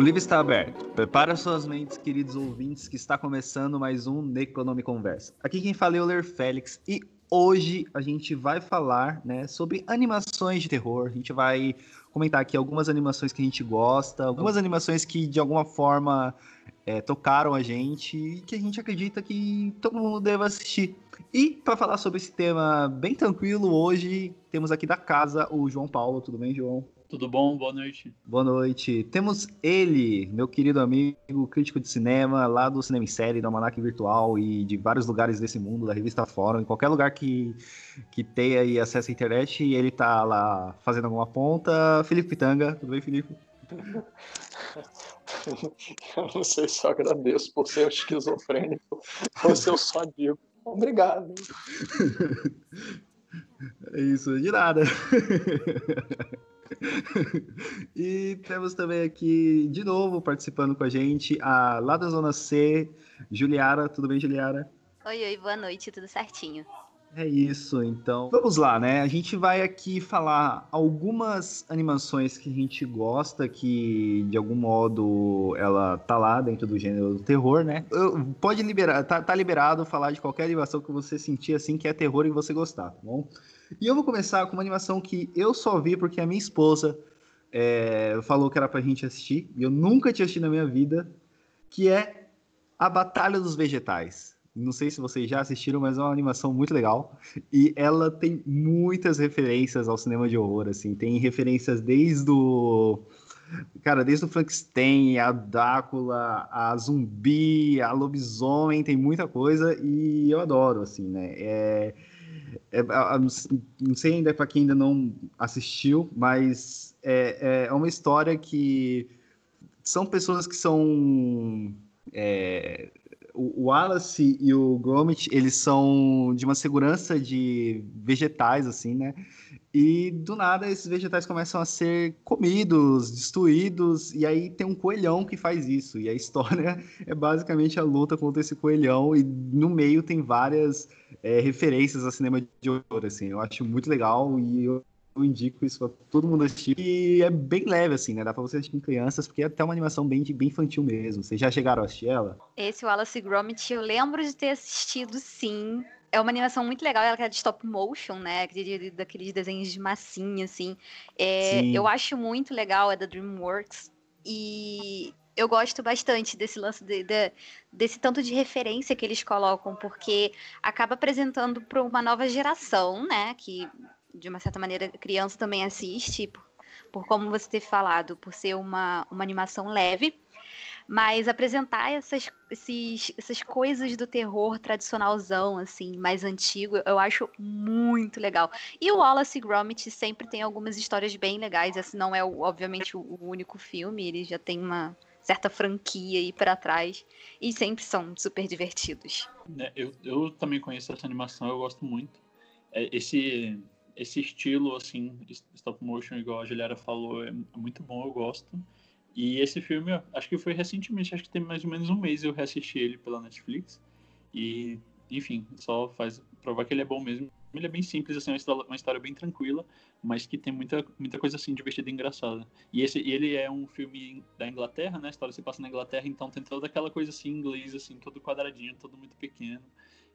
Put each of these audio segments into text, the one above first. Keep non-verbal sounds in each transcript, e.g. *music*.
O livro está aberto. Prepara suas mentes, queridos ouvintes, que está começando mais um Necronome Conversa. Aqui quem fala é o Ler Félix e hoje a gente vai falar né, sobre animações de terror. A gente vai comentar aqui algumas animações que a gente gosta, algumas animações que de alguma forma é, tocaram a gente e que a gente acredita que todo mundo deve assistir. E para falar sobre esse tema bem tranquilo, hoje temos aqui da casa o João Paulo. Tudo bem, João? Tudo bom? Boa noite. Boa noite. Temos ele, meu querido amigo, crítico de cinema, lá do Cinema em Série, do Almanac Virtual e de vários lugares desse mundo, da revista Fórum, em qualquer lugar que, que tenha aí acesso à internet, e ele tá lá fazendo alguma ponta. Felipe Pitanga, tudo bem, Felipe? *laughs* Eu não sei se eu agradeço por ser esquizofrênico ou se eu só digo obrigado. *laughs* É isso, de nada. *laughs* *laughs* e temos também aqui, de novo, participando com a gente, a lá da Zona C, Juliara. Tudo bem, Juliara? Oi, oi, boa noite, tudo certinho. É isso, então. Vamos lá, né? A gente vai aqui falar algumas animações que a gente gosta, que de algum modo ela tá lá dentro do gênero do terror, né? Pode liberar, tá, tá liberado falar de qualquer animação que você sentir assim que é terror e você gostar, tá bom? E eu vou começar com uma animação que eu só vi porque a minha esposa é, falou que era pra gente assistir, e eu nunca tinha assistido na minha vida, que é A Batalha dos Vegetais. Não sei se vocês já assistiram, mas é uma animação muito legal. E ela tem muitas referências ao cinema de horror, assim. Tem referências desde o... Cara, desde o Frankenstein, a Drácula, a zumbi, a lobisomem, tem muita coisa e eu adoro, assim, né? É, é, não sei ainda para quem ainda não assistiu, mas é, é uma história que são pessoas que são é, o Wallace e o Gromit, eles são de uma segurança de vegetais, assim, né? E do nada esses vegetais começam a ser comidos, destruídos, e aí tem um coelhão que faz isso. E a história *laughs* é basicamente a luta contra esse coelhão, e no meio tem várias é, referências a cinema de horror, assim. Eu acho muito legal e eu eu indico isso pra todo mundo assistir. E é bem leve, assim, né? Dá pra você assistir com crianças, porque é até uma animação bem, bem infantil mesmo. Vocês já chegaram a assistir ela? Esse Wallace Gromit, eu lembro de ter assistido, sim. É uma animação muito legal, ela é de stop motion, né? Daqueles desenhos de massinha, assim. É, eu acho muito legal, é da DreamWorks. E eu gosto bastante desse lance de, de, desse tanto de referência que eles colocam, porque acaba apresentando para uma nova geração, né? Que de uma certa maneira, criança também assiste, por, por como você ter falado, por ser uma, uma animação leve. Mas apresentar essas, esses, essas coisas do terror tradicionalzão, assim, mais antigo, eu acho muito legal. E o Wallace Gromit sempre tem algumas histórias bem legais. Esse não é, obviamente, o único filme, ele já tem uma certa franquia aí para trás. E sempre são super divertidos. É, eu, eu também conheço essa animação, eu gosto muito. É, esse esse estilo, assim, stop motion, igual a Juliara falou, é muito bom, eu gosto. E esse filme, acho que foi recentemente, acho que tem mais ou menos um mês eu reassisti ele pela Netflix. E, enfim, só faz provar que ele é bom mesmo. Ele é bem simples, assim, uma história bem tranquila, mas que tem muita, muita coisa assim divertida e engraçada. E esse, ele é um filme da Inglaterra, né? A história se passa na Inglaterra, então tem toda aquela coisa assim, inglês, assim, todo quadradinho, todo muito pequeno.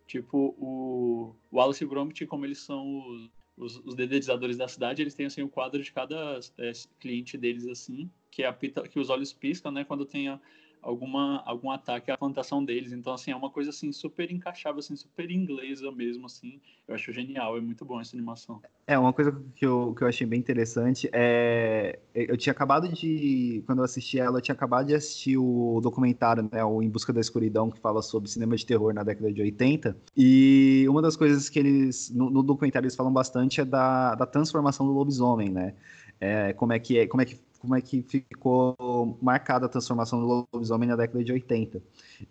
Tipo, o Wallace e Gromit, como eles são os os, os dedetizadores da cidade, eles têm assim o quadro de cada é, cliente deles assim, que é a pita, que os olhos piscam, né, quando tem alguma algum ataque à plantação deles. Então assim, é uma coisa assim super encaixável, assim, super inglesa mesmo assim. Eu acho genial, é muito bom essa animação. É, uma coisa que eu, que eu achei bem interessante é eu tinha acabado de quando eu assisti ela, eu tinha acabado de assistir o documentário, né, o Em Busca da Escuridão, que fala sobre cinema de terror na década de 80. E uma das coisas que eles no, no documentário eles falam bastante é da, da transformação do lobisomem, né? É, como é que é, como é que como é que ficou marcada a transformação do lobisomem na década de 80.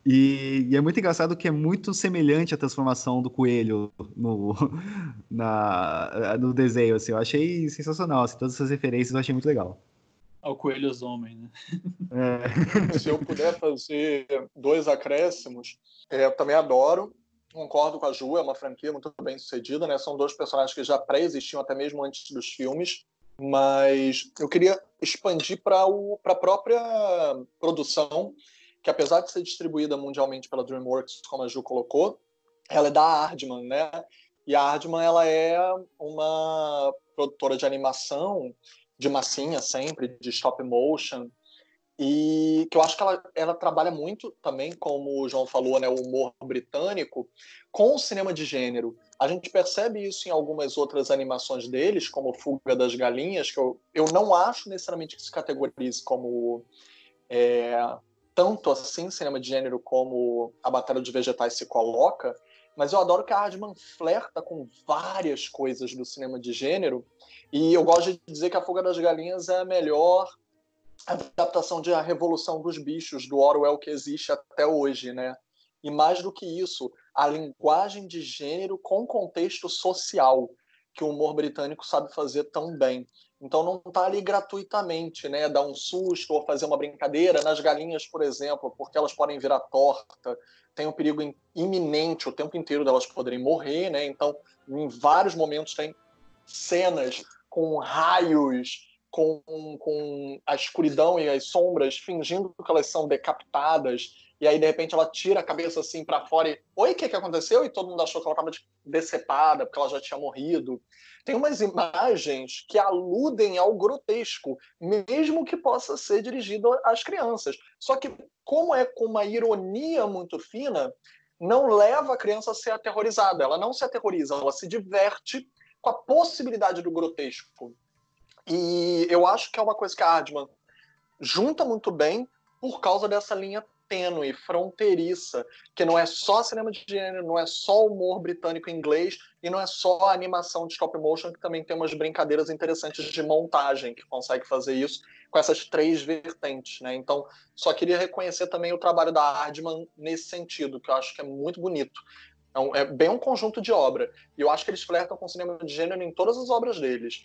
E, e, é muito engraçado que é muito semelhante à transformação do coelho no, *laughs* na, no desenho, assim, eu achei sensacional, assim, todas essas referências eu achei muito legal. Ao coelho homem, né? É. *laughs* Se eu puder fazer dois acréscimos, é, eu também adoro, concordo com a Ju, é uma franquia muito bem sucedida, né? São dois personagens que já pré-existiam até mesmo antes dos filmes Mas eu queria expandir para a própria produção, que apesar de ser distribuída mundialmente pela DreamWorks, como a Ju colocou, ela é da Aardman, né? E a Aardman ela é uma produtora de animação de massinha sempre, de stop motion, e que eu acho que ela, ela trabalha muito também, como o João falou, né, o humor britânico, com o cinema de gênero. A gente percebe isso em algumas outras animações deles, como Fuga das Galinhas, que eu, eu não acho necessariamente que se categorize como é, tanto assim cinema de gênero como a Batalha de Vegetais se coloca, mas eu adoro que a Hardman flerta com várias coisas do cinema de gênero, e eu gosto de dizer que A Fuga das Galinhas é a melhor adaptação de A Revolução dos Bichos, do Orwell, que existe até hoje, né? E mais do que isso, a linguagem de gênero com contexto social, que o humor britânico sabe fazer tão bem. Então não está ali gratuitamente, né? Dar um susto ou fazer uma brincadeira. Nas galinhas, por exemplo, porque elas podem virar torta, tem um perigo iminente o tempo inteiro delas poderem morrer, né? Então, em vários momentos tem cenas com raios, com, com a escuridão e as sombras, fingindo que elas são decapitadas, e aí de repente ela tira a cabeça assim para fora e oi, o que, que aconteceu? E todo mundo achou que ela estava decepada porque ela já tinha morrido. Tem umas imagens que aludem ao grotesco, mesmo que possa ser dirigido às crianças. Só que como é com uma ironia muito fina, não leva a criança a ser aterrorizada. Ela não se aterroriza, ela se diverte com a possibilidade do grotesco. E eu acho que é uma coisa que a Ardman junta muito bem por causa dessa linha tênue, fronteiriça, que não é só cinema de gênero, não é só humor britânico inglês e não é só animação de stop motion, que também tem umas brincadeiras interessantes de montagem que consegue fazer isso com essas três vertentes, né? Então, só queria reconhecer também o trabalho da Ardman nesse sentido, que eu acho que é muito bonito. É, um, é bem um conjunto de obra. E eu acho que eles flertam com cinema de gênero em todas as obras deles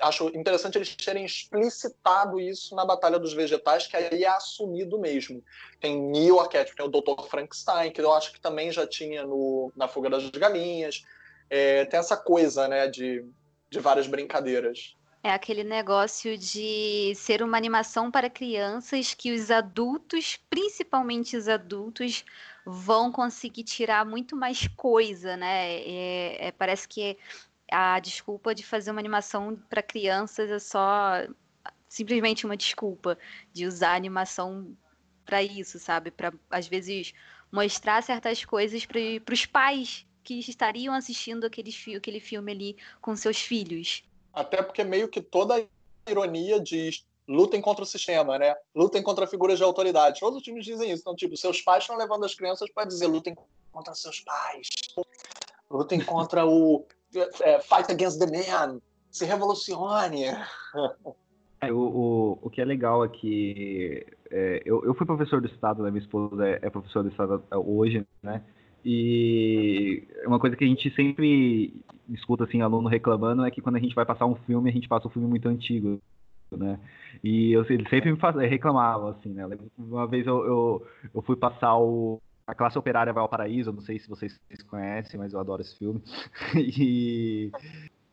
acho interessante eles terem explicitado isso na Batalha dos Vegetais, que aí é assumido mesmo. Tem mil arquétipos, tem o Dr. Frankenstein, que eu acho que também já tinha no, na Fuga das Galinhas. É, tem essa coisa, né, de, de várias brincadeiras. É aquele negócio de ser uma animação para crianças que os adultos, principalmente os adultos, vão conseguir tirar muito mais coisa, né? É, é, parece que a desculpa de fazer uma animação para crianças é só simplesmente uma desculpa de usar animação para isso, sabe? Para às vezes mostrar certas coisas para os pais que estariam assistindo aquele, aquele filme ali com seus filhos. Até porque meio que toda a ironia diz lutem contra o sistema, né? Lutem contra figuras de autoridade. Todos os times dizem isso. Então, tipo, seus pais estão levando as crianças para dizer lutem contra seus pais. Lutem contra o fight against the man, se revolucione. É, o, o, o que é legal aqui, é, eu, eu fui professor do Estado, né, minha esposa é, é professora do Estado hoje, né, e uma coisa que a gente sempre escuta, assim, aluno reclamando é que quando a gente vai passar um filme, a gente passa um filme muito antigo, né, e eu, ele sempre me faz, reclamava, assim, né, uma vez eu, eu, eu fui passar o a classe operária vai ao paraíso, não sei se vocês conhecem, mas eu adoro esse filme. *laughs* e,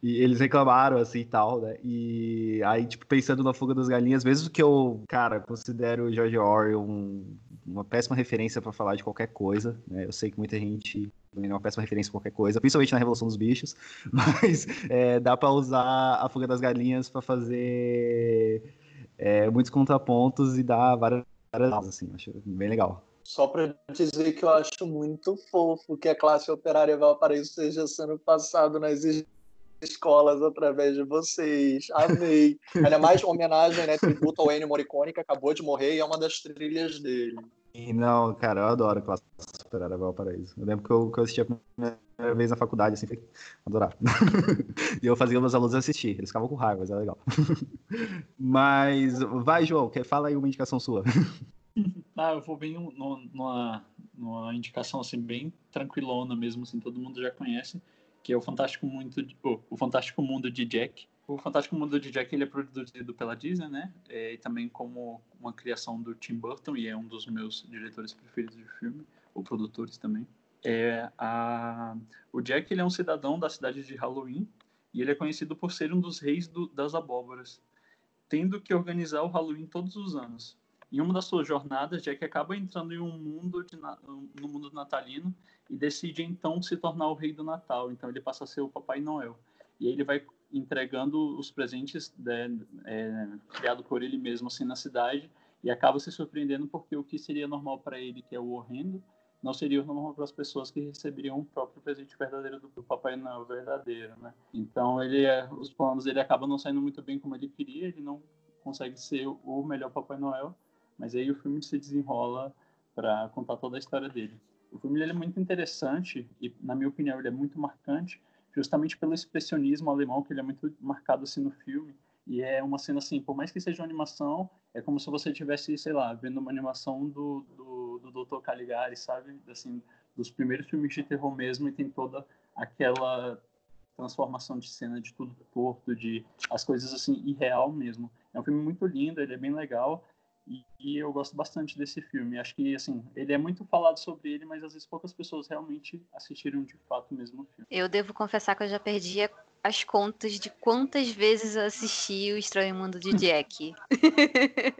e eles reclamaram, assim, e tal, né? E aí, tipo, pensando na Fuga das Galinhas, mesmo que eu, cara, considero o George Orwell um, uma péssima referência para falar de qualquer coisa, né? Eu sei que muita gente é uma péssima referência qualquer coisa, principalmente na Revolução dos Bichos, *laughs* mas é, dá para usar a Fuga das Galinhas para fazer é, muitos contrapontos e dar várias, várias assim, acho bem legal. Só para dizer que eu acho muito fofo que a classe operária Valparaíso esteja sendo passado nas escolas através de vocês. Amei. *laughs* Ainda mais uma homenagem, né? Tributo ao Ennio Morricone, que acabou de morrer e é uma das trilhas dele. E não, cara, eu adoro Classe Operária Valparaíso. Eu lembro que eu, que eu assisti a primeira vez na faculdade, assim, foi adorar. *laughs* e eu fazia meus alunos assistir. Eles ficavam com raiva, mas era legal. *laughs* mas, vai, João, fala aí uma indicação sua. Ah, eu vou bem numa, numa indicação assim bem tranquilona mesmo, assim, todo mundo já conhece, que é o Fantástico Mundo de, oh, o Fantástico Mundo de Jack. O Fantástico Mundo de Jack ele é produzido pela Disney, né? É, e também como uma criação do Tim Burton e é um dos meus diretores preferidos de filme, ou produtores também. É a o Jack ele é um cidadão da cidade de Halloween e ele é conhecido por ser um dos reis do, das abóboras, tendo que organizar o Halloween todos os anos. Em uma das suas jornadas, Jack acaba entrando em um mundo de, no mundo natalino e decide então se tornar o rei do Natal. Então ele passa a ser o Papai Noel. E aí ele vai entregando os presentes né, é, criado por ele mesmo assim na cidade e acaba se surpreendendo porque o que seria normal para ele, que é o horrendo, não seria normal para as pessoas que receberiam o próprio presente verdadeiro do, do Papai Noel verdadeiro, né? Então ele é, os planos dele acabam não saindo muito bem como ele queria, ele não consegue ser o melhor Papai Noel mas aí o filme se desenrola para contar toda a história dele. O filme ele é muito interessante e, na minha opinião, ele é muito marcante, justamente pelo expressionismo alemão que ele é muito marcado assim no filme. E é uma cena assim, por mais que seja uma animação, é como se você tivesse, sei lá, vendo uma animação do, do, do Dr. Caligari, sabe? Assim, dos primeiros filmes de terror mesmo, e tem toda aquela transformação de cena de tudo torto, de as coisas assim, irreal mesmo. É um filme muito lindo, ele é bem legal, e, e, eu gosto bastante desse filme. Acho que, assim, ele é muito falado sobre ele, mas às vezes poucas pessoas realmente assistiram de fato mesmo o filme. Eu devo confessar que eu já perdi as contas de quantas vezes eu assisti O Estranho Mundo de Jack. *laughs*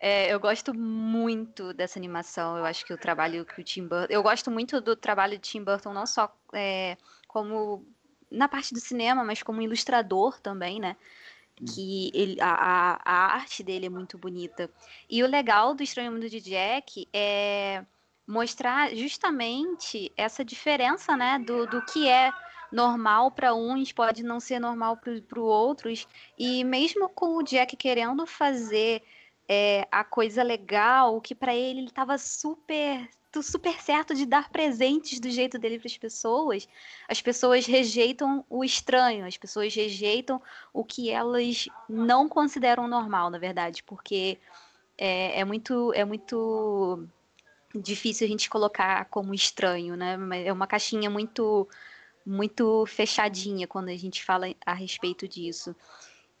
é, eu gosto muito dessa animação. Eu acho que o trabalho que o Tim Burton. Eu gosto muito do trabalho de Tim Burton, não só é, como na parte do cinema, mas como ilustrador também, né? Que ele, a, a, arte dele é muito bonita. E o legal do Estranho Mundo de Jack é mostrar justamente essa diferença, né, do, do que é normal para uns pode não ser normal para outros. E mesmo com o Jack querendo fazer é, a coisa legal, que para ele ele estava super super certo de dar presentes do jeito dele para as pessoas, as pessoas rejeitam o estranho, as pessoas rejeitam o que elas não consideram normal, na verdade, porque é, é muito é muito difícil a gente colocar como estranho, né? É uma caixinha muito muito fechadinha quando a gente fala a respeito disso.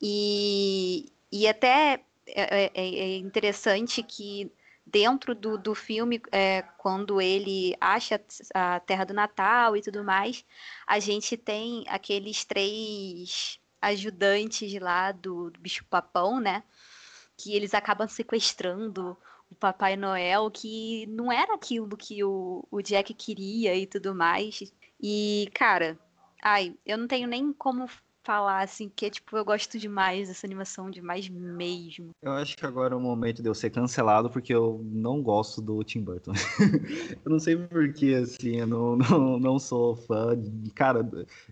E, e até é, é, é interessante que dentro do, do filme, é, quando ele acha a Terra do Natal e tudo mais, a gente tem aqueles três ajudantes lá do, do bicho-papão, né? Que eles acabam sequestrando o Papai Noel, que não era aquilo que o, o Jack queria e tudo mais. E, cara, ai, eu não tenho nem como falar, assim, que tipo, eu gosto demais dessa animação, demais mesmo. Eu acho que agora é o momento de eu ser cancelado, porque eu não gosto do Tim Burton. *laughs* eu não sei porquê, assim, eu não, não, não sou fã. Cara,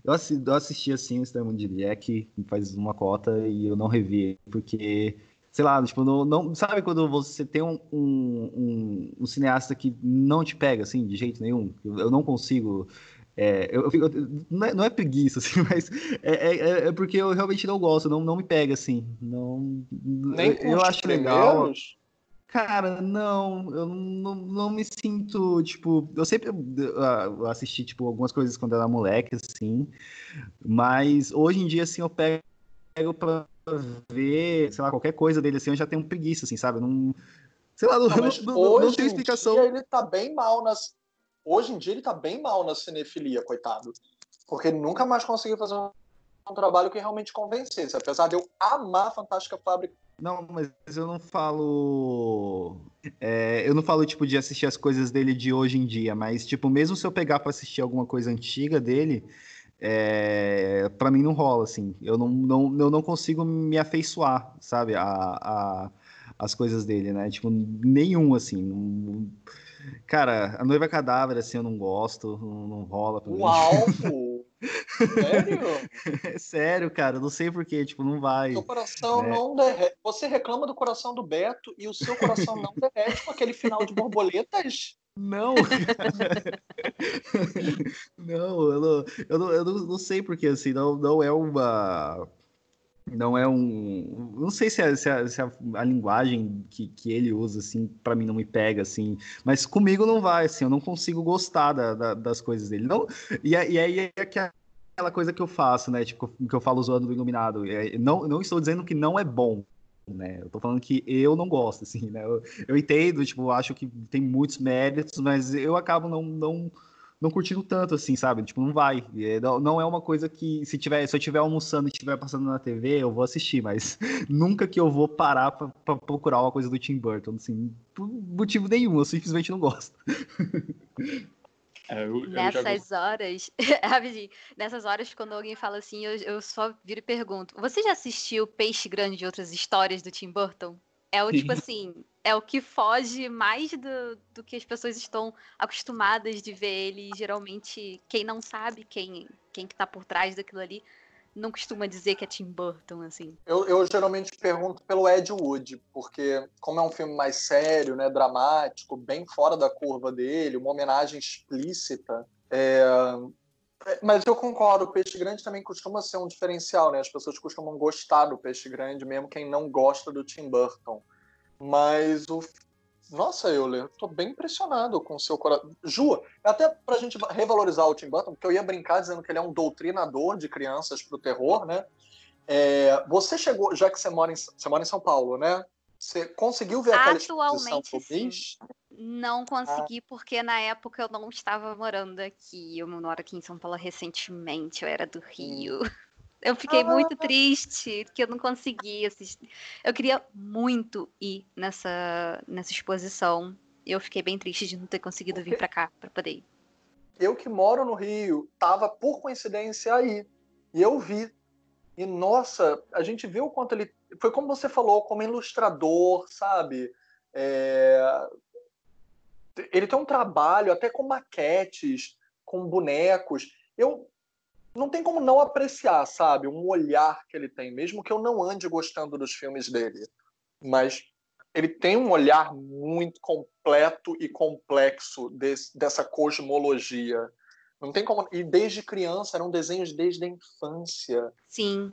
eu assisti, eu assisti assim, o Estranho de Jack faz uma cota e eu não revi, porque sei lá, tipo, não, não, sabe quando você tem um, um, um, cineasta que não te pega, assim, de jeito nenhum? Eu não consigo é, eu, eu, não, é, não, é, preguiça, *laughs* assim, mas é, é, é, porque eu realmente não gosto, não, não me pega, assim. Não, Nem eu, eu acho legal. Cara, não, eu não, não me sinto, tipo, eu sempre uh, assisti, tipo, algumas coisas quando era moleque, assim, mas hoje em dia, assim, eu pego pra ver, sei lá, qualquer coisa dele, assim, eu já tenho preguiça, assim, sabe? Não, sei lá, não, não, *laughs* não, não tem explicação. Dia, ele tá bem mal nas, Hoje em dia ele tá bem mal na cinefilia, coitado. Porque ele nunca mais conseguiu fazer um, um trabalho que realmente convencesse. Apesar de eu amar a Fantástica Fábrica. Não, mas eu não falo. É, eu não falo, tipo, de assistir as coisas dele de hoje em dia, mas, tipo, mesmo se eu pegar para assistir alguma coisa antiga dele, é, para mim não rola, assim. Eu não, não, eu não consigo me afeiçoar, sabe, a, a, as coisas dele, né? Tipo, nenhum, assim. Não, Cara, a noiva cadáver, assim, eu não gosto, não, não rola pra. Uau! *laughs* Sério? É sério, cara, não sei porquê, tipo, não vai. Seu coração né? não derrete. Você reclama do coração do Beto e o seu coração não derrete com aquele final de borboletas? Não! *laughs* não, eu não, eu não, eu não, não sei porque, assim, não, não é uma não é um. Não sei se, a, se, a, se a, a, linguagem que, que ele usa, assim, para mim não me pega, assim. Mas comigo não vai, assim, eu não consigo gostar da, da, das coisas dele. Não, e, e aí é aquela coisa que eu faço, né? Tipo, que eu falo zoando do Iluminado. É, não, não estou dizendo que não é bom, né? Eu tô falando que eu não gosto, assim, né? Eu, eu entendo, tipo, acho que tem muitos méritos, mas eu acabo não. não não curtindo tanto, assim, sabe? Tipo, não vai. É, não é uma coisa que, se, tiver, se eu estiver almoçando e estiver passando na TV, eu vou assistir, mas *laughs* nunca que eu vou parar pra, pra, procurar uma coisa do Tim Burton, assim, por motivo nenhum, eu simplesmente não gosto. *laughs* É, eu, nessas horas, *laughs* rapidinho, nessas horas, quando alguém fala assim, eu, eu só viro e pergunto: Você já assistiu Peixe Grande de outras histórias do Tim Burton? É o tipo assim, é o que foge mais do, do que as pessoas estão acostumadas de ver ele. Geralmente, quem não sabe, quem, quem que tá por trás daquilo ali, não costuma dizer que é Tim Burton, assim. Eu, eu geralmente pergunto pelo Ed Wood, porque como é um filme mais sério, né, dramático, bem fora da curva dele, uma homenagem explícita, é... Mas eu concordo, o peixe grande também costuma ser um diferencial, né? As pessoas costumam gostar do peixe grande, mesmo quem não gosta do Tim Burton. Mas o. Nossa, Euler, tô bem impressionado com o seu coração. Ju, até pra gente revalorizar o Tim Burton, porque eu ia brincar dizendo que ele é um doutrinador de crianças pro terror, né? É, você chegou, já que você mora, em, você mora em São Paulo, né? Você conseguiu ver aquela Atualmente, exposição sim. Não consegui, ah. porque na época eu não estava morando aqui. Eu moro aqui em São Paulo recentemente, eu era do Rio. Hum. Eu fiquei ah. muito triste que eu não consegui assistir. Eu queria muito ir nessa, nessa exposição. Eu fiquei bem triste de não ter conseguido vir para cá para poder ir. Eu que moro no Rio, tava por coincidência aí. E eu vi. E nossa, a gente viu o quanto ele. Foi como você falou, como ilustrador, sabe? É... Ele tem um trabalho até com maquetes, com bonecos. Eu não tem como não apreciar, sabe? Um olhar que ele tem, mesmo que eu não ande gostando dos filmes dele. Mas ele tem um olhar muito completo e complexo desse, dessa cosmologia. Não tem como. E desde criança, eram desenhos desde a infância. Sim.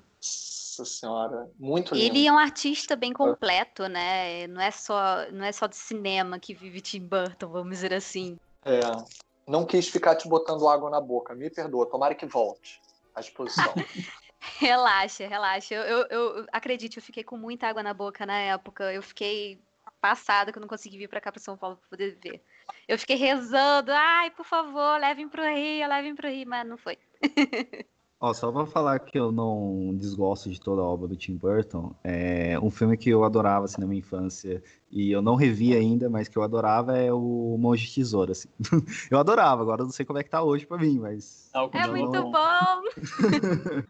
Nossa senhora, muito lindo. Ele é um artista bem completo, né? Não é só, não é só de cinema que vive Tim Burton, vamos dizer assim. É não quis ficar te botando água na boca. Me perdoa, tomara que volte à exposição. *laughs* relaxa, relaxa. Eu, eu, eu acredito, eu fiquei com muita água na boca na época. Eu fiquei passada que eu não consegui vir para cá para São Paulo para poder ver. Eu fiquei rezando, ai, por favor, levem pro Rio, levem pro Rio, mas não foi. *laughs* Ó, só pra falar que eu não desgosto de toda a obra do Tim Burton, é um filme que eu adorava assim, na minha infância e eu não revi ainda, mas que eu adorava é o Monge de Tesoura, assim. *laughs* eu adorava, agora eu não sei como é que tá hoje pra mim, mas... É muito bom!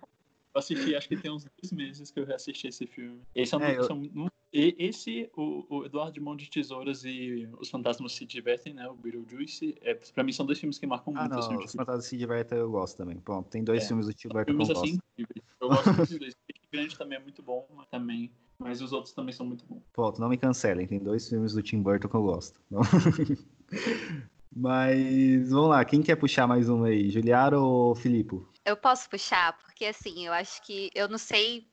*laughs* Eu assisti, acho que tem uns dois meses que eu reassisti esse filme. Esse é um, é, eu... são, esse, o, o Eduardo de Mão de Tesouras e Os Fantasmas se Divertem, né? O Beetlejuice, é, pra mim são dois filmes que marcam ah, muito. Não, Os Fantasmas se Divertem eu gosto também. Bom, tem dois é, filmes do Tim Burton que eu gosto. Assim, eu gosto dos dois. O Grande também é muito bom, também. Mas os outros também são muito bons. Pronto, não me cancelem. Tem dois filmes do Tim Burton que eu gosto. *laughs* Mas vamos lá, quem quer puxar mais uma aí? Juliara ou Filipe? Eu posso puxar, porque assim, eu acho que. Eu não sei,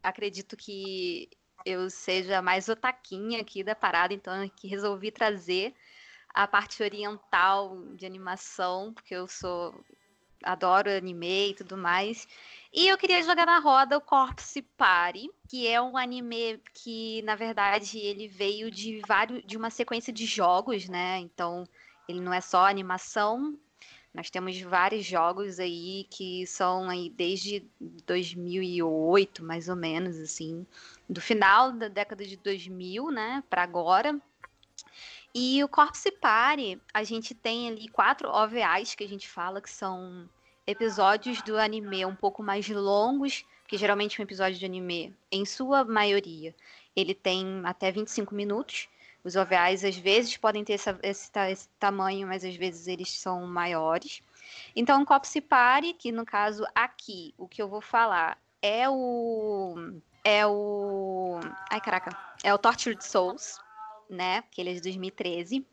acredito que eu seja mais otaquinha aqui da parada, então que resolvi trazer a parte oriental de animação, porque eu sou. Adoro anime e tudo mais. E eu queria jogar na roda o Corpse Party, que é um anime que, na verdade, ele veio de vários de uma sequência de jogos, né? Então, ele não é só animação. Nós temos vários jogos aí que são aí desde 2008, mais ou menos, assim, do final da década de 2000, né, para agora. E o Corpse Party, a gente tem ali quatro OVAs que a gente fala que são episódios do anime um pouco mais longos, que geralmente um episódio de anime, em sua maioria, ele tem até 25 minutos. Os OVAs às vezes podem ter essa, esse, esse, tamanho, mas às vezes eles são maiores. Então, Copse Party, que no caso aqui, o que eu vou falar é o. É o. Ai, caraca. É o Tortured Souls, né? Que ele é de 2013.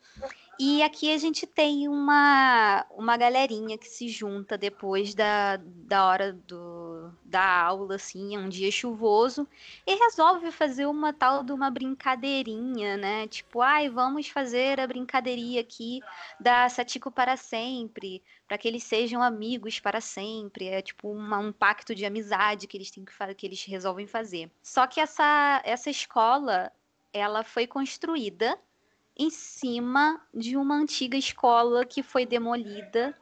E aqui a gente tem uma, uma galerinha que se junta depois da, da hora do, da aula, assim, é um dia chuvoso, e resolve fazer uma tal de uma brincadeirinha, né? Tipo, ai, vamos fazer a brincadeirinha aqui da Satiko para sempre, para que eles sejam amigos para sempre. É tipo uma, um pacto de amizade que eles têm que, que eles resolvem fazer. Só que essa, essa escola, ela foi construída em cima de uma antiga escola que foi demolida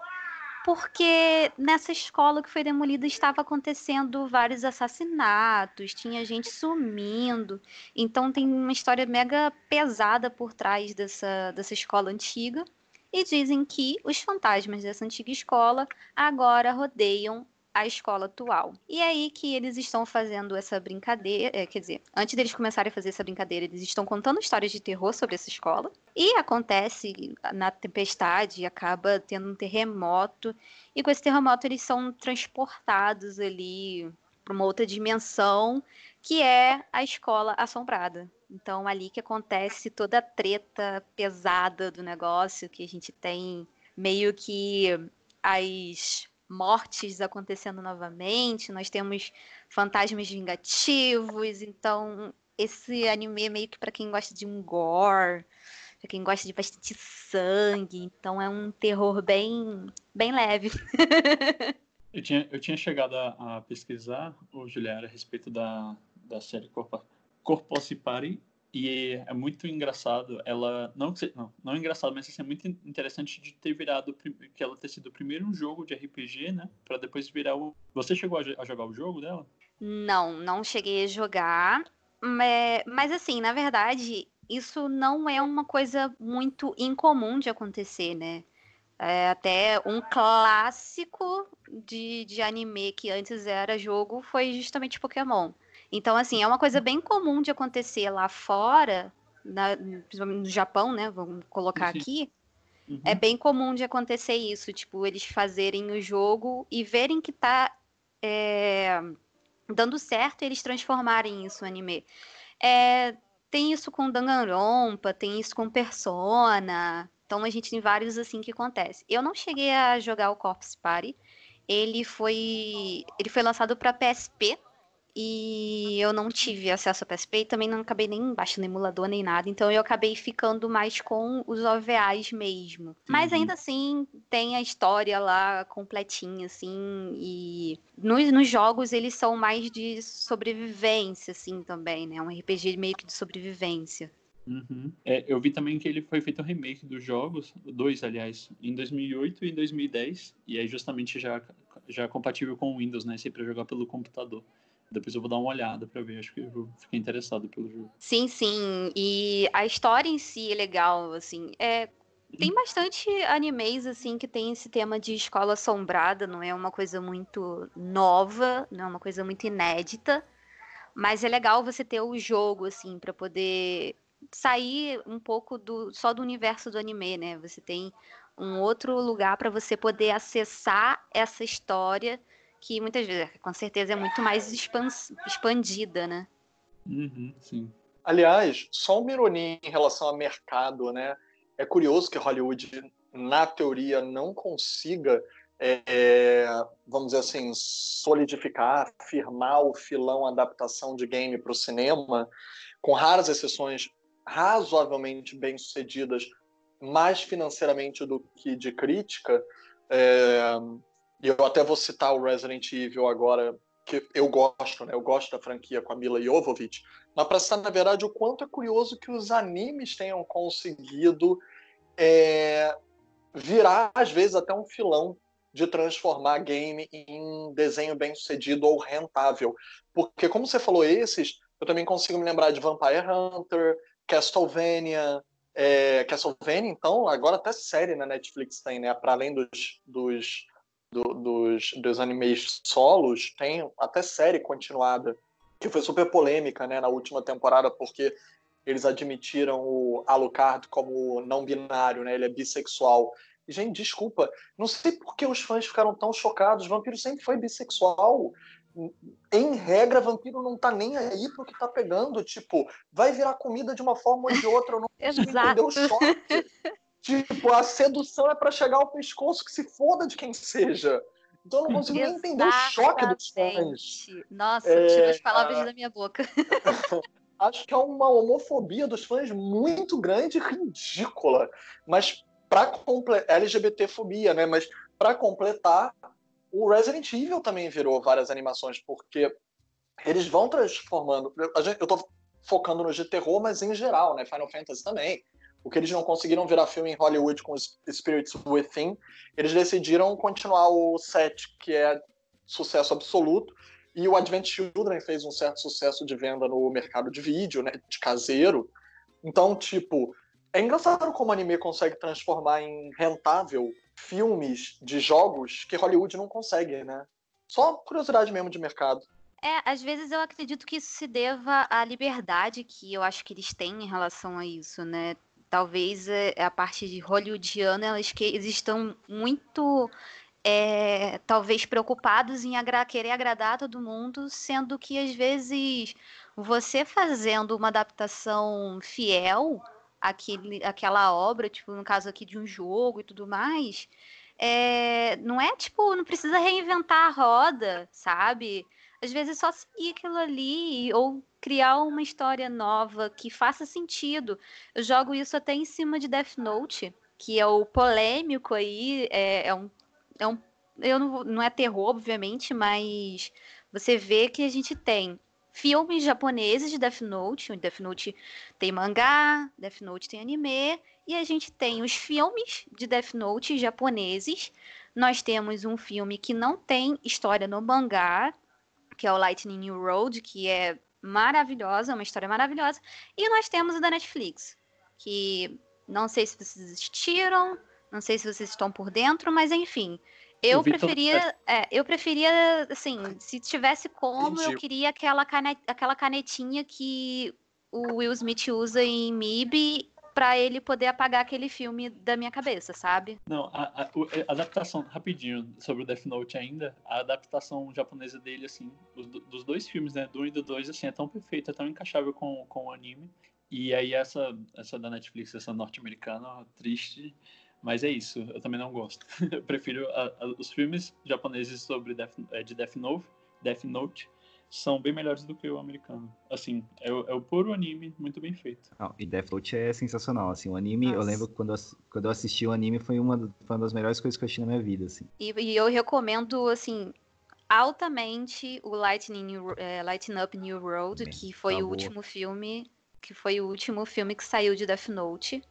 porque nessa escola que foi demolida estava acontecendo vários assassinatos, tinha gente sumindo. Então tem uma história mega pesada por trás dessa, dessa escola antiga. E dizem que os fantasmas dessa antiga escola agora rodeiam a escola atual. E é aí que eles estão fazendo essa brincadeira, é, quer dizer, antes deles começarem a fazer essa brincadeira, eles estão contando histórias de terror sobre essa escola. E acontece na tempestade, acaba tendo um terremoto, e com esse terremoto eles são transportados ali para uma outra dimensão, que é a escola assombrada. Então, ali que acontece toda a treta pesada do negócio, que a gente tem meio que as mortes acontecendo novamente, nós temos fantasmas vingativos, então esse anime é meio que para quem gosta de um gore, para quem gosta de bastante sangue, então é um terror bem bem leve. *laughs* eu, tinha, eu tinha chegado a, a pesquisar, o Juliana, a respeito da, da série Corpo, Corpo Party e é muito engraçado, ela. Não, não, não é engraçado, mas assim, é muito interessante de ter virado. Que ela ter sido o primeiro jogo de RPG, né? Pra depois virar o. Você chegou a, jogar o jogo dela? Não, não cheguei a jogar. Mas, mas assim, na verdade, isso não é uma coisa muito incomum de acontecer, né? É até um clássico de, de anime que antes era jogo foi justamente Pokémon. Então, assim, é uma coisa bem comum de acontecer lá fora, na, principalmente no Japão, né? Vamos colocar aqui. Uhum. É bem comum de acontecer isso, tipo, eles fazerem o jogo e verem que tá é, dando certo e eles transformarem isso no anime. É, tem isso com Danganronpa, tem isso com Persona. Então a gente tem vários assim que acontece. Eu não cheguei a jogar o Corpse Party. Ele foi ele foi lançado para PSP e eu não tive acesso a PSP e também não acabei nem baixando emulador nem nada, então eu acabei ficando mais com os OVAs mesmo. Mas uhum. ainda assim, tem a história lá completinha, assim, e nos, nos jogos eles são mais de sobrevivência, assim, também, né? Um RPG meio que de sobrevivência. Uhum. É, eu vi também que ele foi feito um remake dos jogos, dois, aliás, em 2008 e 2010, e é justamente já, já compatível com o Windows, né? Sempre jogar pelo computador. Depois eu vou dar uma olhada para ver, acho que eu fiquei interessado pelo jogo. Sim, sim. E a história em si é legal, assim. É, tem uhum. bastante animes assim que tem esse tema de escola assombrada, não é uma coisa muito nova, não é uma coisa muito inédita, mas é legal você ter o jogo assim para poder sair um pouco do só do universo do anime, né? Você tem um outro lugar para você poder acessar essa história que muitas vezes, com certeza, é muito mais expandida, né? Uhum, sim. Aliás, só uma ironia em relação ao mercado, né? É curioso que Hollywood, na teoria, não consiga, é, vamos dizer assim, solidificar, firmar o filão adaptação de game para o cinema, com raras exceções razoavelmente bem sucedidas, mais financeiramente do que de crítica. É, e eu até vou citar o Resident Evil agora, que eu gosto, né? Eu gosto da franquia com a Mila Jovovich, mas para citar, na verdade, o quanto é curioso que os animes tenham conseguido é, virar, às vezes, até um filão de transformar game em desenho bem sucedido ou rentável. Porque, como você falou, esses, eu também consigo me lembrar de Vampire Hunter, Castlevania. É, Castlevania, então, agora até série na Netflix tem, né? Para além dos, dos do, dos, dos animes solos, tem até série continuada, que foi super polêmica né, na última temporada, porque eles admitiram o Alucard como não binário, né? Ele é bissexual. Gente, desculpa, não sei por que os fãs ficaram tão chocados. Vampiro sempre foi bissexual. Em regra, vampiro não tá nem aí pro que tá pegando. Tipo, vai virar comida de uma forma ou de outra. Eu não consigo entender o choque. *laughs* Tipo, a sedução é para chegar ao pescoço, que se foda de quem seja. Então eu não consigo nem entender o choque dos fãs. Nossa, é, tirou as palavras da minha boca. *laughs* acho que é uma homofobia dos fãs muito grande e ridícula. Mas para completar. LGBTfobia, né? Mas para completar, o Resident Evil também virou várias animações, porque eles vão transformando. Eu, tô focando no de terror, mas em geral, né? Final Fantasy também o que eles não conseguiram virar filme em Hollywood com Spirits Within, eles decidiram continuar o set, que é sucesso absoluto, e o Advent Children fez um certo sucesso de venda no mercado de vídeo, né, de caseiro. Então, tipo, é engraçado como o anime consegue transformar em rentável filmes de jogos que Hollywood não consegue, né? Só curiosidade mesmo de mercado. É, às vezes eu acredito que isso se deva à liberdade que eu acho que eles têm em relação a isso, né? Talvez é, a parte de hollywoodiana, elas, que, eles estão muito, é, talvez, preocupados em agra querer agradar todo mundo, sendo que às vezes você fazendo uma adaptação fiel àquele, àquela obra, tipo, no caso aqui de um jogo e tudo mais, é, não é tipo, não precisa reinventar a roda, sabe? Às vezes só seguir aquilo ali ou criar uma história nova que faça sentido. Eu jogo isso até em cima de Death Note, que é o polêmico aí, é, é um, é um eu não, não é terror, obviamente, mas você vê que a gente tem filmes japoneses de Death Note. O Death Note tem mangá, Death Note tem anime, e a gente tem os filmes de Death Note japoneses. Nós temos um filme que não tem história no mangá, que é o Lightning New Road, que é maravilhosa, uma história maravilhosa. E nós temos o da Netflix, que não sei se vocês assistiram, não sei se vocês estão por dentro, mas enfim, eu preferia, é, eu preferia, assim, se tivesse como, Entendi. eu queria aquela, canet, aquela canetinha que o Will Smith usa em MIB para ele poder apagar aquele filme da minha cabeça, sabe? Não, a, a, a, adaptação, rapidinho, sobre o Death Note ainda, a adaptação japonesa dele, assim, dos, dos dois filmes, né, do 1 e do 2, assim, é tão perfeita, é tão encaixável com, com o anime. E aí essa, essa da Netflix, essa norte-americana, triste, mas é isso, eu também não gosto. *laughs* eu prefiro a, a, os filmes japoneses sobre Death, é, de Death Note, Death Note são bem melhores do que o americano. Assim, é o, é o puro anime muito bem feito. Não, e Death Note é sensacional, assim, o anime, Nossa. eu lembro quando eu, quando eu assisti o anime foi uma, foi uma das melhores coisas que eu assisti na minha vida, assim. E, e eu recomendo, assim, altamente o Lightning, é, Lighten Up New Road, Bem, que foi tá o último filme, que foi o último filme que saiu de Death Note.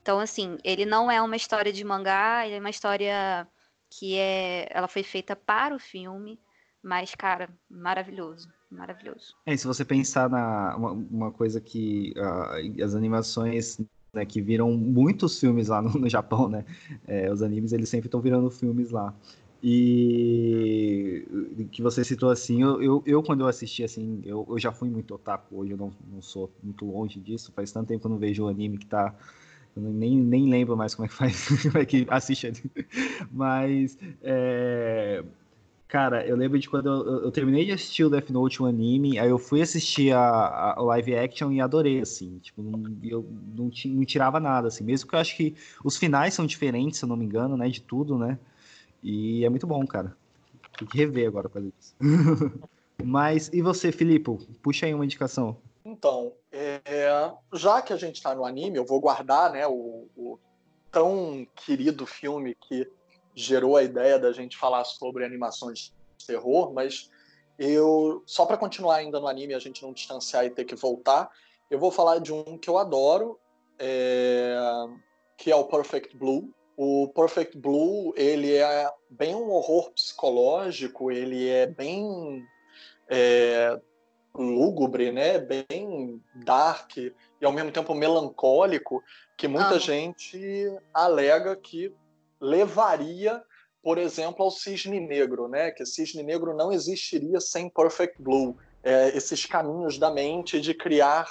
Então, assim, ele não é uma história de mangá, ele é uma história que é, ela foi feita para o filme, mas, cara, maravilhoso, maravilhoso. É, se você pensar na uma, uma coisa que uh, as animações né, que viram muitos filmes lá no, no Japão, né? É, os animes eles sempre estão virando filmes lá. E que você citou assim, eu, eu, eu, quando eu assisti assim, eu, eu já fui muito otaku, hoje eu não, não sou muito longe disso, faz tanto tempo que eu não vejo anime que tá eu nem, nem lembro mais como é que faz, *laughs* como é que assiste. Mas, é, cara, eu lembro de quando eu, eu, terminei de assistir o Death Note, um anime, aí eu fui assistir a, a live action e adorei, assim. Tipo, não, eu não, não tirava nada, assim. Mesmo que eu acho que os finais são diferentes, se eu não me engano, né? De tudo, né? E é muito bom, cara. Tem que rever agora com isso. *laughs* Mas, e você, Filipe? Puxa aí uma indicação. Então, é, já que a gente está no anime, eu vou guardar né, o, o, tão querido filme que gerou a ideia da gente falar sobre animações de terror, mas eu só para continuar ainda no anime, a gente não distanciar e ter que voltar, eu vou falar de um que eu adoro, é, que é o Perfect Blue. O Perfect Blue ele é bem um horror psicológico, ele é bem é, lúgubre, né? Bem dark e ao mesmo tempo melancólico, que muita gente alega que levaria, por exemplo, ao Cisne Negro, né? Que Cisne Negro não existiria sem Perfect Blue. É, esses caminhos da mente de criar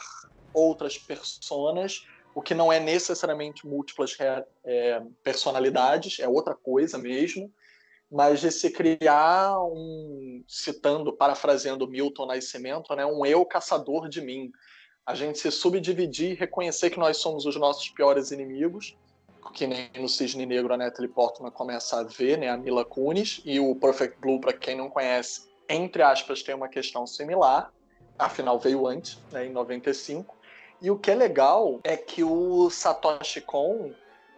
outras personas, o que não é necessariamente múltiplas é, personalidades, é outra coisa mesmo mas de se criar um, citando, parafraseando Milton Nascimento, né, um eu caçador de mim. A gente se subdividir, reconhecer que nós somos os nossos piores inimigos, que nem no Cisne Negro a Natalie Portman começa a ver, né, a Mila Kunis, e o Perfect Blue, para quem não conhece, entre aspas, tem uma questão similar, afinal veio antes, né, em 95. E o que é legal é que o Satoshi Kon,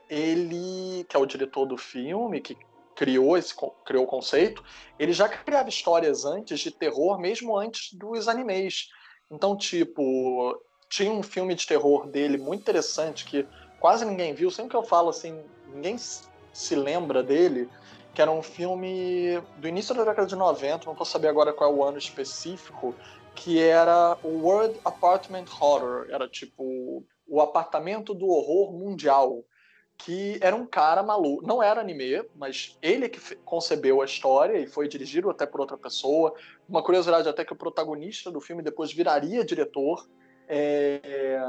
ele, que é o diretor do filme, que criou esse criou o conceito, ele já criava histórias antes de terror, mesmo antes dos animes. Então, tipo, tinha um filme de terror dele muito interessante que quase ninguém viu, sempre que eu falo assim, ninguém se lembra dele, que era um filme do início da década de 90, não posso saber agora qual é o ano específico, que era o World Apartment Horror, era tipo o apartamento do horror mundial, que era um cara maluco, não era anime, mas ele que concebeu a história e foi dirigido até por outra pessoa. Uma curiosidade até que o protagonista do filme depois viraria diretor. É...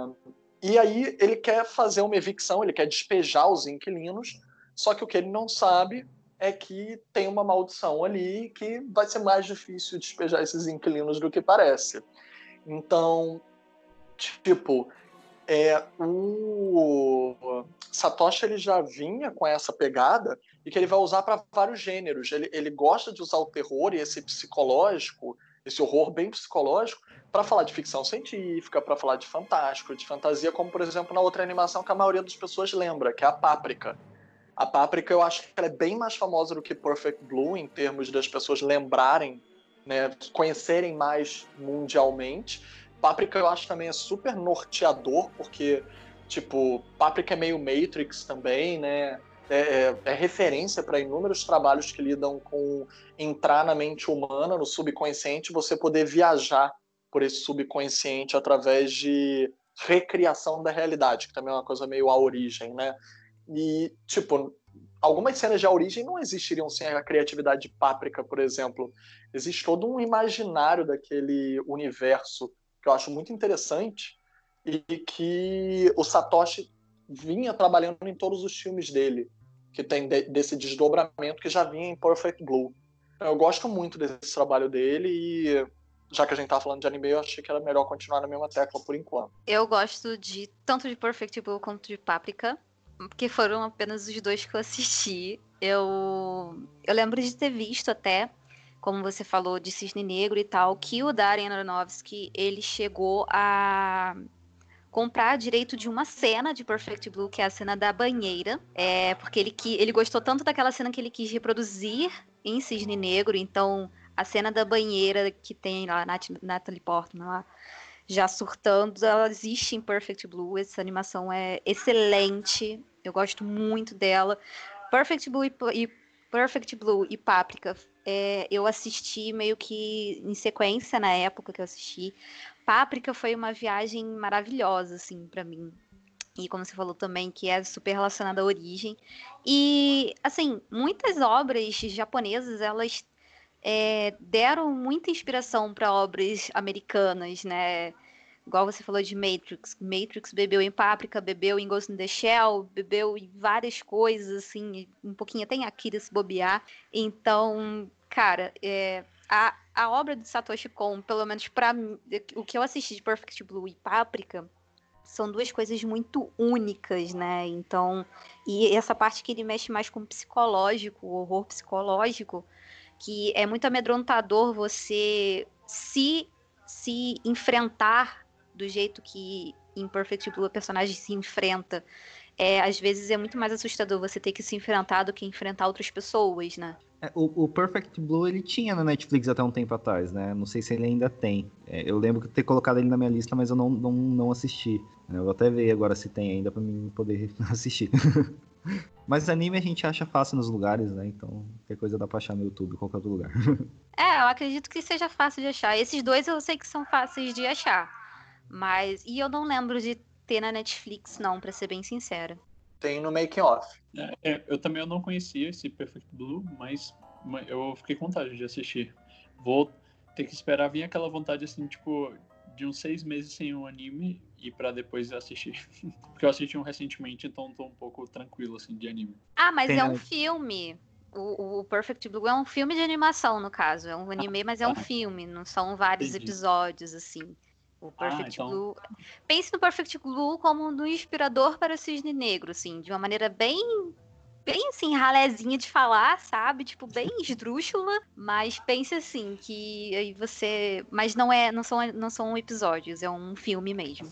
E aí ele quer fazer uma evicção, ele quer despejar os inquilinos, só que o que ele não sabe é que tem uma maldição ali que vai ser mais difícil despejar esses inquilinos do que parece. Então, tipo, é, o Satoshi ele já vinha com essa pegada e que ele vai usar para vários gêneros. Ele, ele gosta de usar o terror e esse psicológico, esse horror bem psicológico, para falar de ficção científica, para falar de fantástico, de fantasia, como por exemplo na outra animação que a maioria das pessoas lembra, que é a Páprica. A Páprica eu acho que ela é bem mais famosa do que Perfect Blue em termos das pessoas lembrarem, né, conhecerem mais mundialmente. Páprica eu acho também é super norteador, porque, tipo, Páprica é meio Matrix também, né? É, é, é referência para inúmeros trabalhos que lidam com entrar na mente humana, no subconsciente, você poder viajar por esse subconsciente através de recriação da realidade, que também é uma coisa meio a origem, né? E, tipo, algumas cenas de A Origem não existiriam sem a criatividade de Páprica, por exemplo. Existe todo um imaginário daquele universo que eu acho muito interessante e que o Satoshi vinha trabalhando em todos os filmes dele, que tem de, desse desdobramento que já vinha em Perfect Blue. Eu gosto muito desse trabalho dele e já que a gente tá falando de anime, eu achei que era melhor continuar na mesma tecla por enquanto. Eu gosto de tanto de Perfect Blue quanto de Paprika porque foram apenas os dois que eu assisti. Eu, eu lembro de ter visto até, como você falou, de Cisne Negro e tal, que o Darren Aronofsky, ele chegou a comprar direito de uma cena de Perfect Blue, que é a cena da banheira, é, porque ele, ele gostou tanto daquela cena que ele quis reproduzir em Cisne Negro, então a cena da banheira que tem lá, Natalie Portman lá, já surtando, ela existe em Perfect Blue. Essa animação é excelente. Eu gosto muito dela. Perfect Blue e, e Perfect Blue e Paprika, é, eu assisti meio que em sequência na época que eu assisti. Páprica foi uma viagem maravilhosa, assim, para mim. E como você falou também, que é super relacionada à origem. E, assim, muitas obras japonesas, elas é, deram muita inspiração para obras americanas, né? Igual você falou de Matrix. Matrix bebeu em Páprica, bebeu em Ghost in the Shell, bebeu em várias coisas, assim, um pouquinho até em Akira se bobear. Então, cara, é, a, a obra do Satoshi Kon, pelo menos para o que eu assisti de Perfect Blue e Páprica, são duas coisas muito únicas, né? Então, e essa parte que ele mexe mais com o psicológico, o horror psicológico, que é muito amedrontador você se se enfrentar do jeito que em Perfect Blue a personagem se enfrenta. É, às vezes é muito mais assustador você ter que se enfrentar do que enfrentar outras pessoas, né? É, o, o, Perfect Blue ele tinha na Netflix até um tempo atrás, né? Não sei se ele ainda tem. É, eu lembro de ter colocado ele na minha lista, mas eu não, não, não assisti. Eu vou até ver agora se tem ainda para mim poder *laughs* assistir. *laughs* *laughs* Mas anime a gente acha fácil nos lugares, né? Então, qualquer coisa dá pra achar no YouTube, qualquer outro lugar. *laughs* É, eu acredito que seja fácil de achar. Esses dois eu sei que são fáceis de achar. Mas. E eu não lembro de ter na Netflix, não, pra ser bem sincera. Tem no Making Off. É, é, eu também eu não conhecia esse Perfect Blue, mas, mas eu fiquei com vontade de assistir. Vou ter que esperar vir aquela vontade assim, tipo, de uns seis meses sem um anime e para depois assistir. *laughs* Porque eu assisti um recentemente, então tô um pouco tranquilo, assim, de anime. Ah, mas Tem... é um filme. O, o, Perfect Blue é um filme de animação, no caso. É um anime, mas é um *laughs* ah, filme. Não são vários entendi. episódios, assim. O ah, Perfect ah, então... Blue. Pense no Perfect Blue como um inspirador para o Cisne Negro, assim, de uma maneira bem bem assim, ralézinha de falar, sabe? Tipo, bem esdrúxula, mas pense assim, que aí você. Mas não é, não são, não são episódios, é um filme mesmo.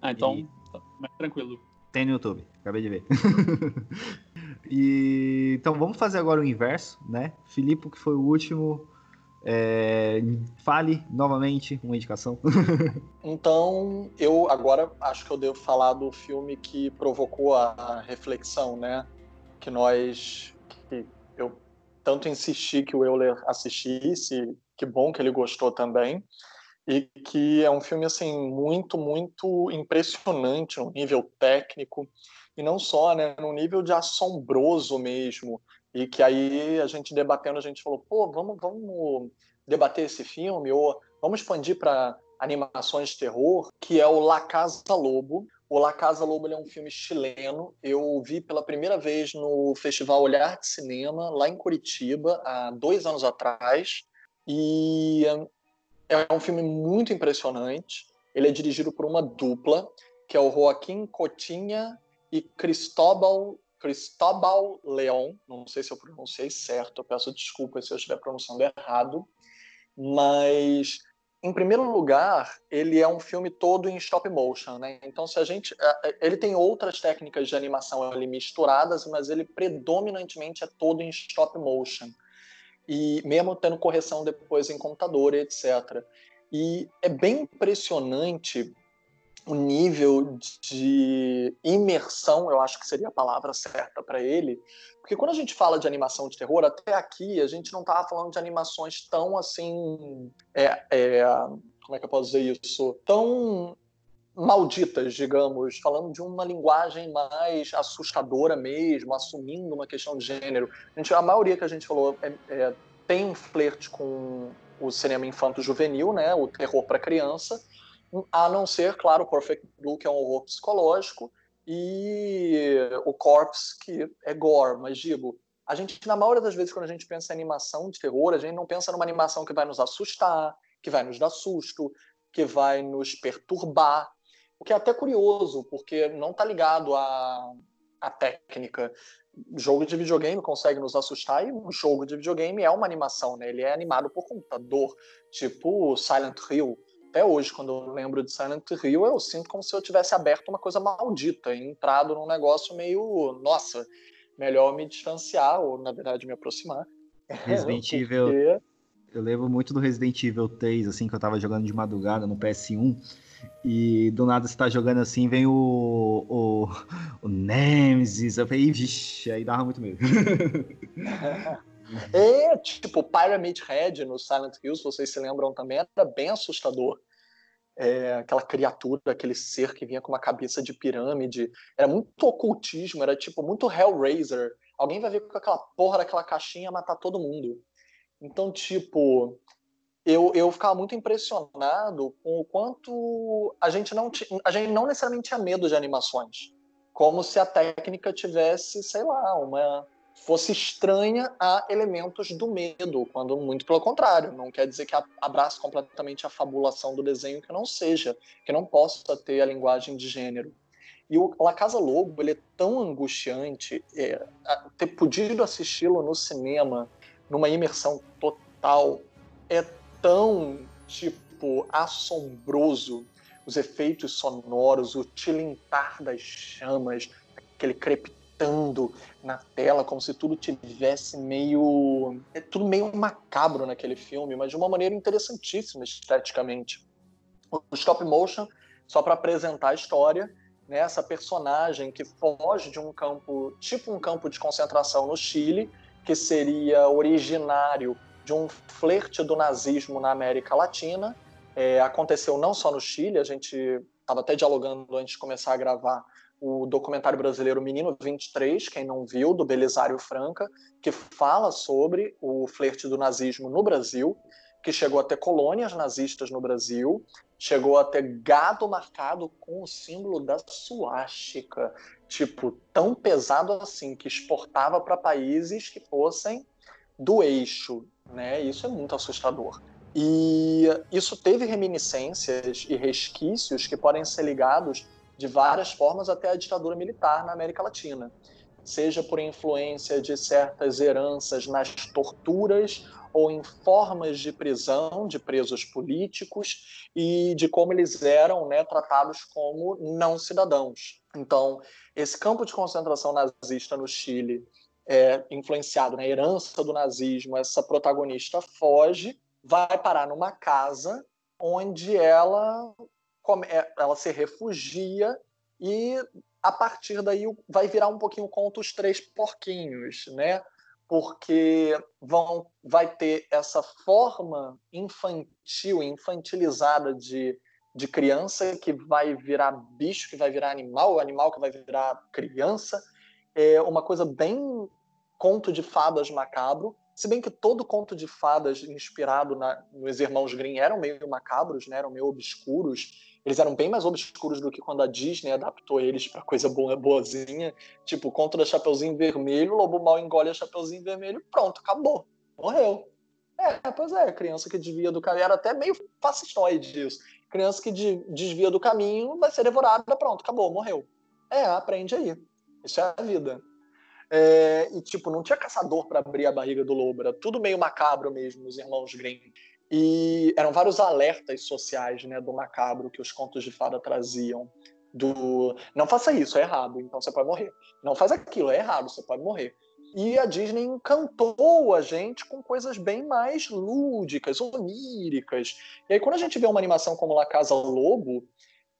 Ah, então, e... tá mais tranquilo. Tem no YouTube, acabei de ver. *laughs* e então vamos fazer agora o inverso, né? Filipe, que foi o último. É, fale novamente uma indicação. *laughs* então, eu agora acho que eu devo falar do filme que provocou a reflexão, né? Que nós, que eu tanto insisti que o Euler assistisse, que bom que ele gostou também, e que é um filme assim muito, muito impressionante no nível técnico e não só, né, no nível de assombroso mesmo e que aí a gente debatendo, a gente falou, pô, vamos, vamos debater esse filme, ou vamos expandir para animações de terror, que é o La Casa Lobo. O La Casa Lobo é um filme chileno. Eu vi pela primeira vez no Festival Olhar de Cinema, lá em Curitiba, há dois anos atrás. E é um filme muito impressionante. Ele é dirigido por uma dupla, que é o Joaquim Cotinha e Cristóbal Cristóbal Leon, não sei se eu pronunciei certo, eu peço desculpas se eu estiver pronunciando errado, mas em primeiro lugar, ele é um filme todo em stop motion, né? Então, se a gente, é, é, ele tem outras técnicas de animação ali misturadas, mas ele predominantemente é todo em stop motion. E mesmo tendo correção depois em computador etc. E é bem impressionante o nível de imersão, eu acho que seria a palavra certa para ele, porque quando a gente fala de animação de terror, até aqui a gente não estava falando de animações tão assim, é, é, como é que eu posso dizer isso, tão malditas, digamos, falando de uma linguagem mais assustadora mesmo, assumindo uma questão de gênero. A, gente, a maioria que a gente falou é, é, tem um flerte com o cinema infanto-juvenil, né, o terror para criança, a não ser, claro, o Perfect Blue, que é um horror psicológico, e o Corpse, que é gore, mas digo, a gente, na maioria das vezes, quando a gente pensa em animação de terror, a gente não pensa numa animação que vai nos assustar, que vai nos dar susto, que vai nos perturbar, o que é até curioso, porque não está ligado à, à técnica. Jogo de videogame consegue nos assustar e um jogo de videogame é uma animação, né? Ele é animado por computador, tipo Silent Hill, até hoje, quando eu lembro de Silent Hill, eu sinto como se eu tivesse aberto uma coisa maldita entrado num negócio meio, nossa, melhor me distanciar ou, na verdade, me aproximar. Resident Porque... Evil. Eu lembro muito do Resident Evil 3, assim, que eu tava jogando de madrugada no PS1. E do nada você tá jogando assim, vem o, o, o Nemesis. Eu falei, vixe, aí dava muito medo. *laughs* É, tipo, Pyramid Head no Silent Hill, se vocês se lembram também, era bem assustador. É, aquela criatura, aquele ser que vinha com uma cabeça de pirâmide. Era muito ocultismo, era tipo muito Hellraiser. Alguém vai vir com aquela porra daquela caixinha matar todo mundo. Então, tipo, eu, eu ficava muito impressionado com o quanto a gente não, a gente não necessariamente tinha medo de animações. Como se a técnica tivesse, sei lá, uma fosse estranha a elementos do medo, quando muito pelo contrário, não quer dizer que abraça completamente a fabulação do desenho que não seja, que não possa ter a linguagem de gênero. E o La Casa Lobo, ele é tão angustiante, é, ter podido assisti-lo no cinema, numa imersão total, é tão, tipo, assombroso. Os efeitos sonoros, o tilintar das chamas, aquele crepitante gritando na tela, como se tudo tivesse meio. É tudo meio macabro naquele filme, mas de uma maneira interessantíssima esteticamente. O stop motion, só para apresentar a história, né, essa personagem que foge de um campo, tipo um campo de concentração no Chile, que seria originário de um flerte do nazismo na América Latina. É, aconteceu não só no Chile, a gente estava até dialogando antes de começar a gravar o documentário brasileiro Menino 23, quem não viu, do Belisário Franca, que fala sobre o flerte do nazismo no Brasil, que chegou a ter colônias nazistas no Brasil, chegou a ter gado marcado com o símbolo da suástica, tipo, tão pesado assim, que exportava para países que fossem do eixo, né? Isso é muito assustador. E isso teve reminiscências e resquícios que podem ser ligados de várias formas até a ditadura militar na América Latina, seja por influência de certas heranças nas torturas ou em formas de prisão de presos políticos e de como eles eram né, tratados como não cidadãos. Então, esse campo de concentração nazista no Chile é influenciado na herança do nazismo. Essa protagonista foge, vai parar numa casa onde ela, ela se refugia e a partir daí vai virar um pouquinho conto os três porquinhos, né? Porque vão, vai ter essa forma infantil, infantilizada de, de criança que vai virar bicho, que vai virar animal, animal que vai virar criança. É uma coisa bem conto de fadas macabro, se bem que todo conto de fadas inspirado na, nos Irmãos Grimm eram meio macabros, né? eram meio obscuros. Eles eram bem mais obscuros do que quando a Disney adaptou eles para coisa boa, boazinha. Tipo, da Chapeuzinho Vermelho, o Lobo Mal engole a Chapeuzinho Vermelho, pronto, acabou. Morreu. É, pois é, criança que desvia do caminho. Era até meio fascistoide isso. Criança que de, desvia do caminho vai ser devorada, pronto, acabou, morreu. É, aprende aí. Isso é a vida. É, e, tipo, não tinha caçador para abrir a barriga do lobo, era tudo meio macabro mesmo, os irmãos Grimm. E eram vários alertas sociais, né, do macabro que os contos de fada traziam. Do não faça isso, é errado, então você pode morrer. Não faz aquilo, é errado, você pode morrer. E a Disney encantou a gente com coisas bem mais lúdicas, oníricas. E aí, quando a gente vê uma animação como La Casa Lobo,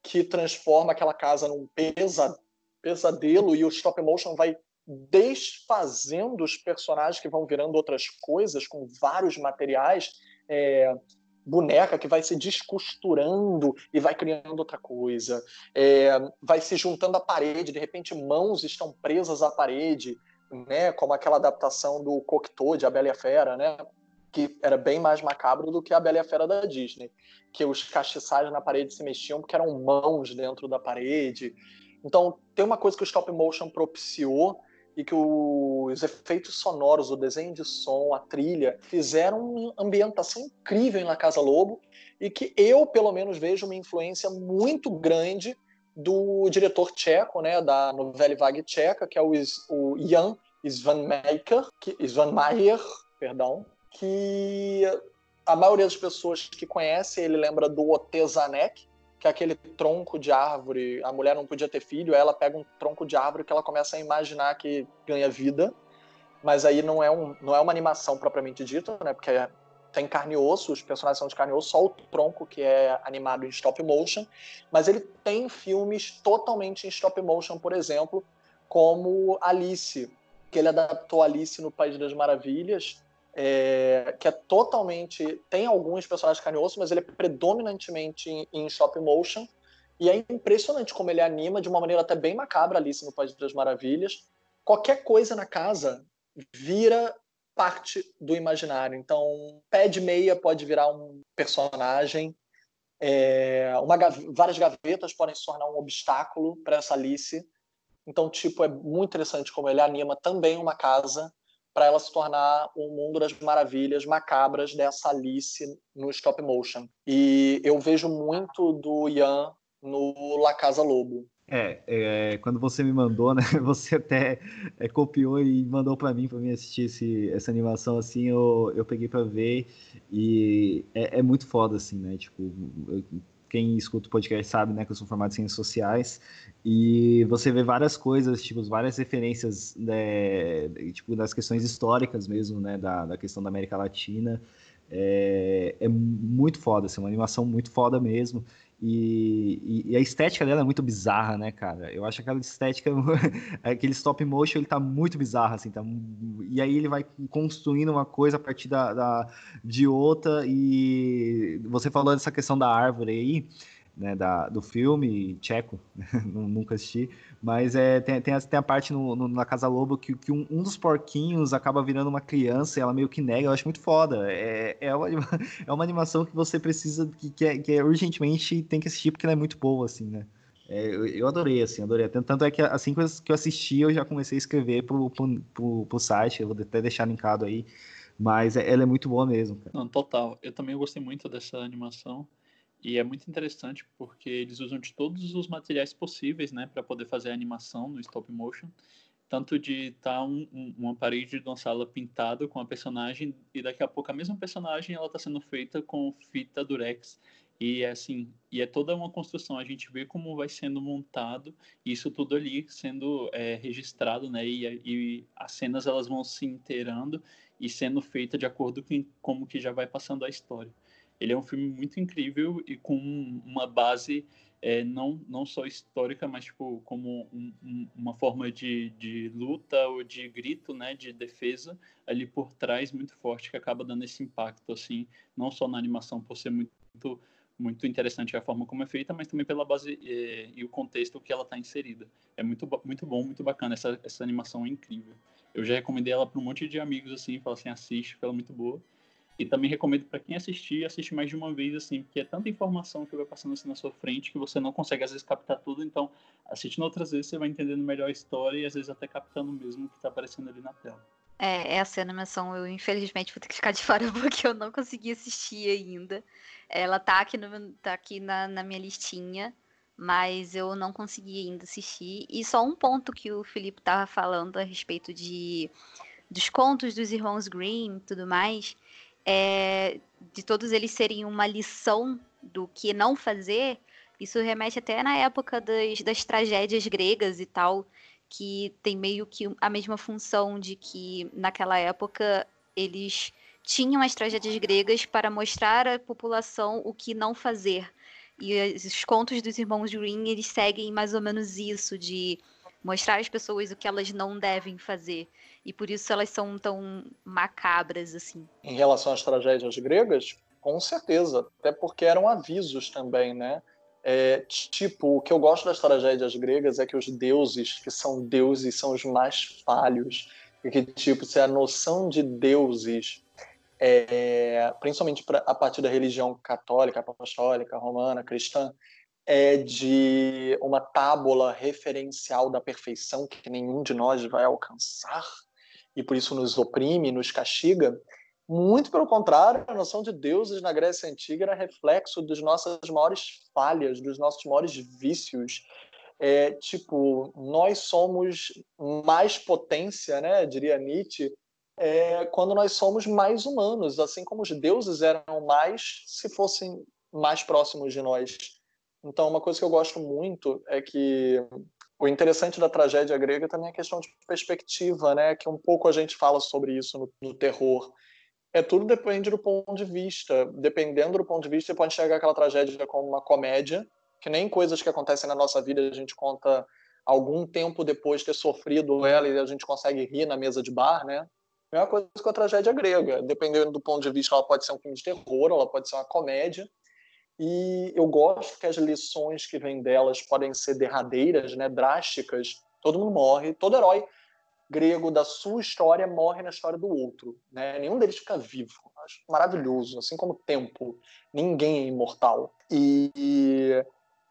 que transforma aquela casa num pesa, pesadelo e o stop motion vai desfazendo os personagens que vão virando outras coisas com vários materiais, é, boneca que vai se descosturando e vai criando outra coisa, é, vai se juntando à parede, de repente mãos estão presas à parede, né, como aquela adaptação do Cocteau de A Bela e a Fera, né, que era bem mais macabro do que A Bela e a Fera da Disney, que os castiçais na parede se mexiam porque eram mãos dentro da parede. Então, tem uma coisa que o stop motion propiciou e que os efeitos sonoros, o desenho de som, a trilha, fizeram uma ambientação incrível em La Casa Lobo e que eu, pelo menos, vejo uma influência muito grande do diretor tcheco, né, da novela vague tcheca, que é o, o Jan Svanmaker, que, perdão, que a maioria das pessoas que conhece ele lembra do Otezanek, que aquele tronco de árvore, a mulher não podia ter filho, ela pega um tronco de árvore que ela começa a imaginar que ganha vida, mas aí não é, um, não é uma animação propriamente dita, né? Porque é, tem carne e osso, os personagens são de carne e osso, só o tronco que é animado em stop motion, mas ele tem filmes totalmente em stop motion, por exemplo, como Alice, que ele adaptou Alice no País das Maravilhas, é, que é totalmente. Tem alguns personagens carne e osso, mas ele é predominantemente em, em stop motion. E é impressionante como ele anima de uma maneira até bem macabra Alice no País das Maravilhas. Qualquer coisa na casa vira parte do imaginário. Então, pé de meia pode virar um personagem. É, uma, várias gavetas podem se tornar um obstáculo para essa Alice. Então, tipo, é muito interessante como ele anima também uma casa para ela se tornar um mundo das maravilhas macabras dessa Alice no stop motion. E eu vejo muito do Ian no La Casa Lobo. É, é, quando você me mandou, né? *laughs* Você até é, copiou e mandou para mim para mim assistir esse, essa animação assim, eu, eu peguei para ver e é, é, muito foda assim, né? Tipo, eu, quem escuta o podcast sabe, né, que eu sou formado em ciências sociais, e você vê várias coisas, tipo, várias referências, né, tipo, das questões históricas mesmo, né, da, da questão da América Latina, é, é muito foda, assim, uma animação muito foda mesmo, e, e, e, a estética dela é muito bizarra, né, cara? Eu acho aquela estética, *laughs* aquele stop motion, ele tá muito bizarro, assim, tá, e aí ele vai construindo uma coisa a partir da, da, de outra, e você falou dessa questão da árvore aí, né, da, do filme tcheco, *laughs* nunca assisti, mas é, tem, tem, a, tem a parte no, no, na Casa Lobo que, que um, um, dos porquinhos acaba virando uma criança e ela meio que nega, eu acho muito foda. É, é, uma, *laughs* é uma animação que você precisa, que, que, é, que é, urgentemente tem que assistir porque ela é muito boa, assim, né. É, eu, eu, adorei, assim, adorei. Tanto é que assim que eu assisti, eu já comecei a escrever pro, pro, pro, pro site, eu vou até deixar linkado aí, mas é, ela é muito boa mesmo. Cara. Não, total. Eu também gostei muito dessa animação. E é muito interessante porque eles usam de todos os materiais possíveis, né, para poder fazer a animação no stop motion. Tanto de estar tá um, um, uma parede de uma sala pintada com a personagem e daqui a pouco a mesma personagem ela está sendo feita com fita durex e é assim e é toda uma construção a gente vê como vai sendo montado isso tudo ali sendo é, registrado né e, e, as cenas elas vão se inteirando e sendo feita de acordo com como que já vai passando a história. Ele é um filme muito incrível e com uma base é, não, não só histórica, mas tipo, como um, um, uma forma de, de luta ou de grito, né, de defesa ali por trás muito forte que acaba dando esse impacto assim, não só na animação por ser muito muito interessante a forma como é feita, mas também pela base é, e o contexto que ela está inserida. É muito muito bom, muito bacana essa essa animação é incrível. Eu já recomendei ela para um monte de amigos assim, falo assim, assiste, porque ela é muito boa. E também recomendo para quem assistir, assistir mais de uma vez, assim, porque é tanta informação que vai passando assim na sua frente que você não consegue, às vezes, captar tudo. Então, assistindo outras vezes, você vai entendendo melhor a história e, às vezes, até captando mesmo o que está aparecendo ali na tela. É, essa animação eu, infelizmente, vou ter que ficar de *laughs* fora porque eu não consegui assistir ainda. Ela tá aqui, no, tá aqui na, na minha listinha, mas eu não consegui ainda assistir. E só um ponto que o Felipe tava falando a respeito de dos contos dos irmãos Grimm e tudo mais é, de todos eles serem uma lição do que não fazer, isso remete até na época das, das tragédias gregas e tal, que tem meio que a mesma função de que naquela época eles tinham as tragédias gregas para mostrar à população o que não fazer. E os contos dos irmãos Green, eles seguem mais ou menos isso, de mostrar às pessoas o que elas não devem fazer. E por isso elas são tão macabras assim. Em relação às tragédias gregas, com certeza, até porque eram avisos também, né? É, tipo, o que eu gosto das tragédias gregas é que os deuses, que são deuses, são os mais falhos. E que, tipo, se a noção de deuses, é, principalmente pra, a partir da religião católica, apostólica, romana, cristã, é de uma tábula referencial da perfeição que nenhum de nós vai alcançar e por isso nos oprime, nos castiga. Muito pelo contrário, a noção de deuses na Grécia Antiga era reflexo das nossas maiores falhas, dos nossos maiores vícios. É, tipo, nós somos mais potência, né, diria Nietzsche, é, quando nós somos mais humanos, assim como os deuses eram mais se fossem mais próximos de nós. Então, uma coisa que eu gosto muito é que o interessante da tragédia grega também é a questão de perspectiva, né? Que um pouco a gente fala sobre isso no, no terror. É tudo depende do ponto de vista. Dependendo do ponto de vista, você pode enxergar aquela tragédia como uma comédia, que nem coisas que acontecem na nossa vida a gente conta algum tempo depois de ter sofrido ela e a gente consegue rir na mesa de bar, né? É uma coisa com a tragédia grega. Dependendo do ponto de vista, ela pode ser um filme de terror, ela pode ser uma comédia. E eu gosto que as lições que vêm delas podem ser derradeiras, né, drásticas. Todo mundo morre, todo herói grego da sua história morre na história do outro. Né? Nenhum deles fica vivo. Acho maravilhoso, assim como o tempo. Ninguém é imortal. E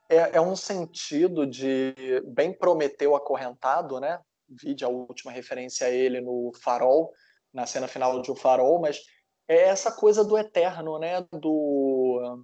é, é um sentido de bem Prometeu acorrentado, né? Vide a última referência a ele no Farol, na cena final de O Farol, mas é essa coisa do eterno, né? Do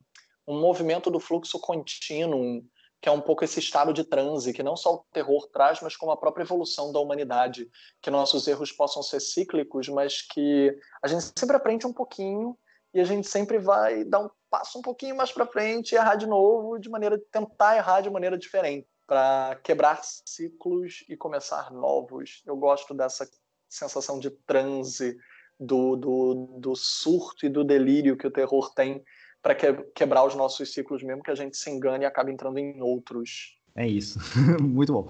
um movimento do fluxo contínuo, que é um pouco esse estado de transe, que não só o terror traz, mas como a própria evolução da humanidade, que nossos erros possam ser cíclicos, mas que a gente sempre aprende um pouquinho e a gente sempre vai dar um passo um pouquinho mais para frente e errar de novo, de maneira tentar errar de maneira diferente, para quebrar ciclos e começar novos. Eu gosto dessa sensação de transe, do, do, do surto e do delírio que o terror tem para que, quebrar os nossos ciclos mesmo, que a gente se engane e acabe entrando em outros. É isso. *laughs* Muito bom.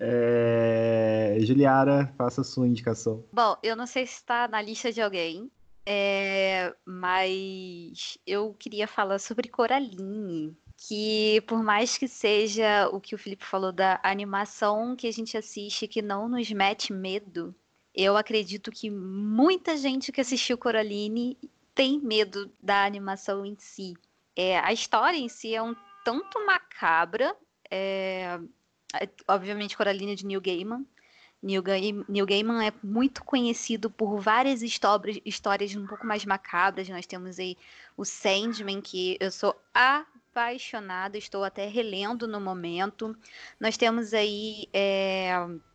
É... Juliara, faça a sua indicação. Bom, eu não sei se está na lista de alguém, é... mas eu queria falar sobre Coraline. Que por mais que seja o que o Felipe falou da animação que a gente assiste que não nos mete medo, eu acredito que muita gente que assistiu Coraline tem medo da animação em si. É, a história em si é um tanto macabra. É, é, obviamente, Coraline de Neil Gaiman. Neil, Neil Gaiman é muito conhecido por várias histórias, histórias um pouco mais macabras. Nós temos aí o Sandman, que eu sou apaixonada, estou até relendo no momento. Nós temos aí é,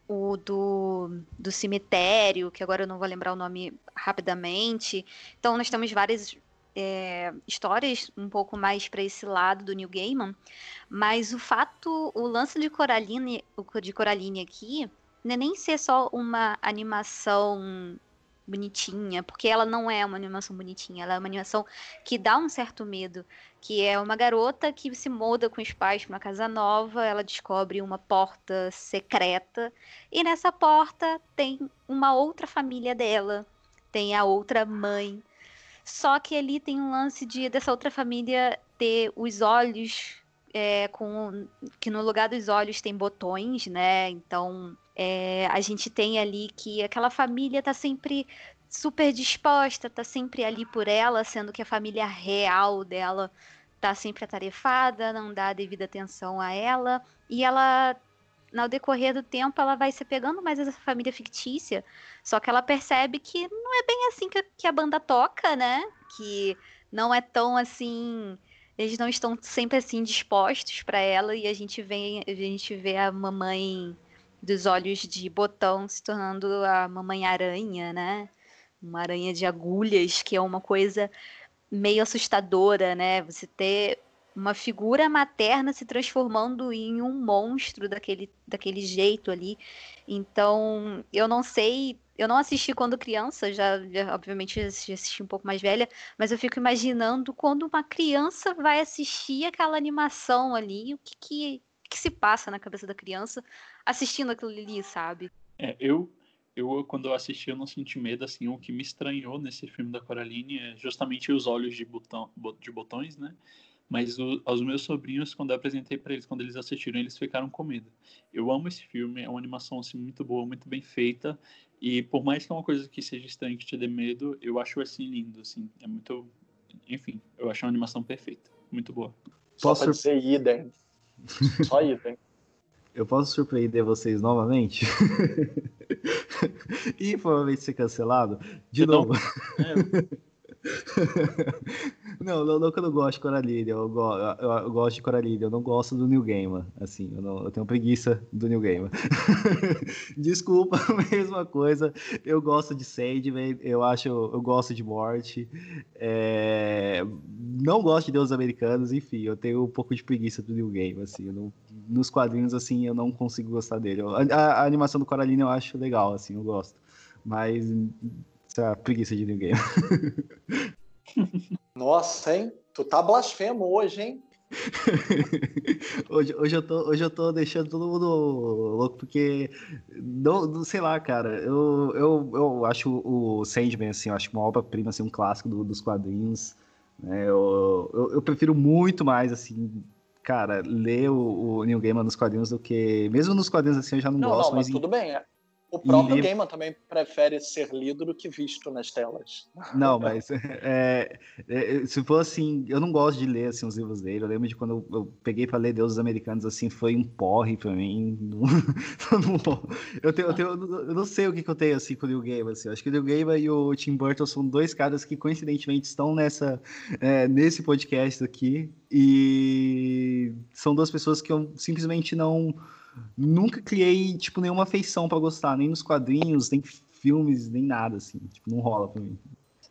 o do, do cemitério, que agora eu não vou lembrar o nome rapidamente. Então, nós temos várias é, histórias um pouco mais para esse lado do New Gaiman, mas o fato, o lance de Coraline, de Coraline aqui, não é nem ser só uma animação bonitinha, porque ela não é uma animação bonitinha, ela é uma animação que dá um certo medo, que é uma garota que se muda com os pais para uma casa nova, ela descobre uma porta secreta e nessa porta tem uma outra família dela, tem a outra mãe. Só que ali tem um lance de dessa outra família ter os olhos é, com que no lugar dos olhos tem botões, né? Então é, a gente tem ali que aquela família tá sempre super disposta, tá sempre ali por ela, sendo que a família real dela tá sempre atarefada, não dá a devida atenção a ela, e ela, no decorrer do tempo, ela vai se pegando mais essa família fictícia, só que ela percebe que não é bem assim que, que a banda toca, né? Que não é tão assim eles não estão sempre assim dispostos para ela e a gente a gente vê a mamãe dos olhos de botão se tornando a mamãe aranha, né? Uma aranha de agulhas, que é uma coisa meio assustadora, né? Você ter uma figura materna se transformando em um monstro daquele, daquele jeito ali. Então, eu não sei, eu não assisti quando criança, já, já obviamente já assisti um pouco mais velha, mas eu fico imaginando quando uma criança vai assistir aquela animação ali, o que, que, que se passa na cabeça da criança assistindo aquilo ali, sabe? É, eu, eu quando eu assisti eu não senti medo, assim, o que me estranhou nesse filme da Coraline é justamente os olhos de, botão, de botões, né? Mas o, aos meus sobrinhos, quando eu apresentei para eles, quando eles assistiram, eles ficaram com medo. Eu amo esse filme, é uma animação assim muito boa, muito bem feita, e por mais que é uma coisa que seja estranha que te dê medo, eu acho assim lindo, assim, é muito, enfim, eu acho uma animação perfeita, muito boa. Só Posso... dizer idem. *laughs* Só idem. Eu posso surpreender vocês novamente? *laughs* *laughs* e provavelmente ser cancelado? De novo. *laughs* É. *laughs* não, não, não que eu não gosto de Coraline, eu, go, eu, eu, gosto de Coraline, eu não gosto do New Gamer, assim, eu, não, eu tenho preguiça do New Gamer. *laughs* Desculpa, *laughs* mesma coisa, eu gosto de Sandman, eu acho, eu gosto de morte, é, não gosto de deuses americanos, enfim, eu tenho um pouco de preguiça do New Game, assim, não, nos quadrinhos, assim, eu não consigo gostar dele. A, a, a animação do Coraline eu acho legal, assim, eu gosto, mas essa preguiça de ninguém. *laughs* Nossa, hein? Tu tá blasfemo hoje, hein? *laughs* hoje, hoje, eu tô, hoje eu tô deixando todo mundo louco, porque não, não sei lá, cara. Eu, eu, eu acho o Sandman, assim, eu acho uma obra-prima, assim, um clássico do, dos quadrinhos. Né? Eu, eu, eu, prefiro muito mais, assim, cara, ler o, o Neil Gaiman nos quadrinhos do que. Mesmo nos quadrinhos assim, eu já não, não gosto. Não, mas, mas tudo bem. É, o próprio e... Gaiman também prefere ser lido do que visto nas telas. *laughs* Não, mas é, é, se for assim, eu não gosto de ler assim, os livros dele. Eu lembro de quando eu, eu peguei para ler Deuses Americanos, assim, foi um porre para mim. *laughs* eu, tenho, eu, tenho, eu, não sei o que, que, eu tenho assim com o Neil Gaiman. Assim. Eu acho que o Neil Gaiman e o Tim Burton são dois caras que coincidentemente estão nessa, é, nesse podcast aqui. E são duas pessoas que eu simplesmente não nunca criei, tipo, nenhuma afeição para gostar, nem nos quadrinhos, nem filmes, nem nada, assim. Tipo, não rola pra mim.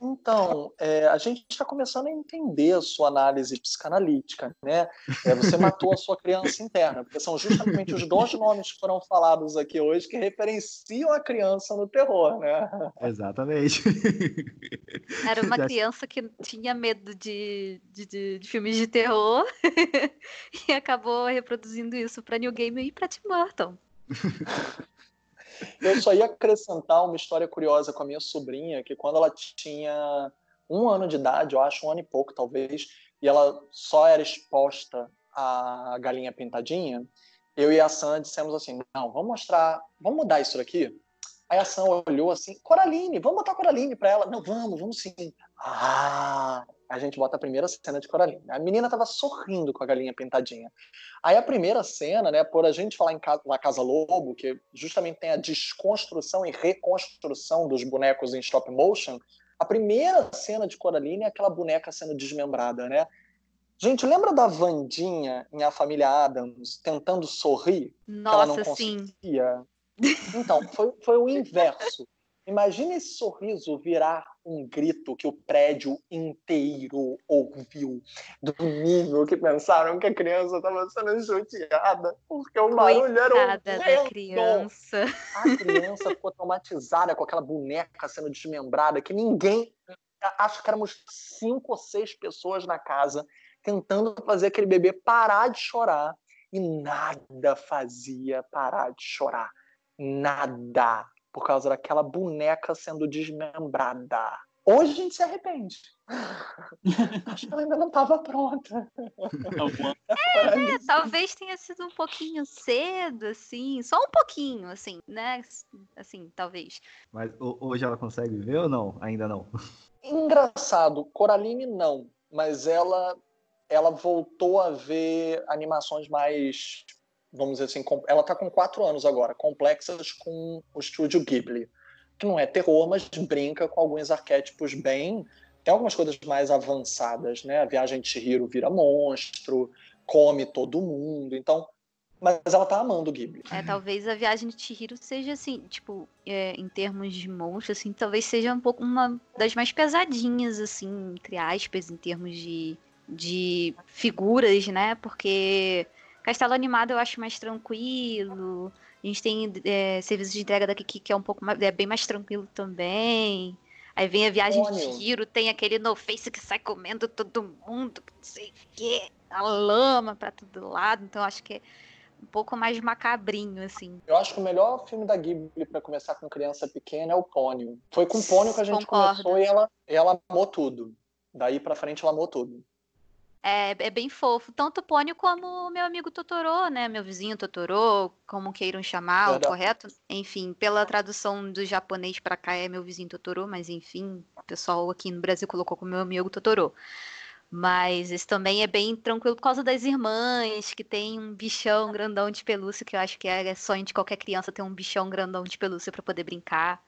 Então, é, a gente está começando a entender a sua análise psicanalítica, né? É, você matou a sua criança interna, porque são justamente os dois nomes que foram falados aqui hoje que referenciam a criança no terror, né? Exatamente. *laughs* Era uma criança que tinha medo de, de, de, de filmes de terror *laughs* e acabou reproduzindo isso para New Game e para Tim Burton. *laughs* Eu só ia acrescentar uma história curiosa com a minha sobrinha, que quando ela tinha um ano de idade, eu acho um ano e pouco talvez, e ela só era exposta à galinha pintadinha, eu e a Sam dissemos assim, não, vamos mostrar, vamos mudar isso daqui? Aí a Sam olhou assim, Coraline, vamos botar Coraline para ela. Não, vamos, vamos sim. Ah, a gente bota a primeira cena de Coraline. A menina estava sorrindo com a galinha pintadinha. Aí a primeira cena, né, por a gente falar em La Casa Lobo, que justamente tem a desconstrução e reconstrução dos bonecos em stop motion, a primeira cena de Coraline é aquela boneca sendo desmembrada, né? Gente, lembra da Vandinha em A Família Adams tentando sorrir? Nossa, que ela não conseguia? Então, foi, foi o inverso. Imagine esse sorriso virar um grito que o prédio inteiro ouviu, do nível que pensaram que a criança estava sendo chuteada, porque o barulho era horrendo. da criança. A criança ficou traumatizada com aquela boneca sendo desmembrada, que ninguém... Acho que éramos cinco ou seis pessoas na casa tentando fazer aquele bebê parar de chorar e nada fazia parar de chorar. Nada por causa daquela boneca sendo desmembrada. Hoje a gente se arrepende. *laughs* Acho que ela ainda não estava pronta. É, talvez tenha sido um pouquinho cedo, assim, só um pouquinho, assim, né? Assim, talvez. Mas hoje ela consegue ver ou não? Ainda não. Engraçado, Coraline não, mas ela ela voltou a ver animações mais vamos dizer assim, ela está com quatro anos agora, complexas com o estúdio Ghibli, que não é terror, mas brinca com alguns arquétipos bem. Tem algumas coisas mais avançadas, né? A viagem de Chihiro vira monstro, come todo mundo, então. Mas ela tá amando o Ghibli. É, talvez a viagem de Chihiro seja assim, tipo, é, em termos de monstro, assim, talvez seja um pouco uma das mais pesadinhas, assim, entre aspas, em termos de, de figuras, né? Porque Castelo Animado eu acho mais tranquilo. A gente tem é, serviço de entrega daqui que é um pouco mais, é bem mais tranquilo também. Aí vem a viagem de tiro, tem aquele no face que sai comendo todo mundo, não sei o quê, a lama pra todo lado. Então acho que é um pouco mais macabrinho, assim. Eu acho que o melhor filme da Ghibli para começar com criança pequena é o Pônio. Foi com o Pônio que a gente Concordo. começou e ela, ela amou tudo. Daí pra frente ela amou tudo. É, é bem fofo. Tanto o Pônio como o meu amigo Totoro, né? Meu vizinho Totoro, como queiram chamar, correto? Enfim, pela tradução do japonês para cá é meu vizinho Totoro, mas enfim, o pessoal aqui no Brasil colocou como meu amigo Totoro. Mas esse também é bem tranquilo por causa das irmãs, que tem um bichão grandão de pelúcia, que eu acho que é sonho de qualquer criança ter um bichão grandão de pelúcia para poder brincar.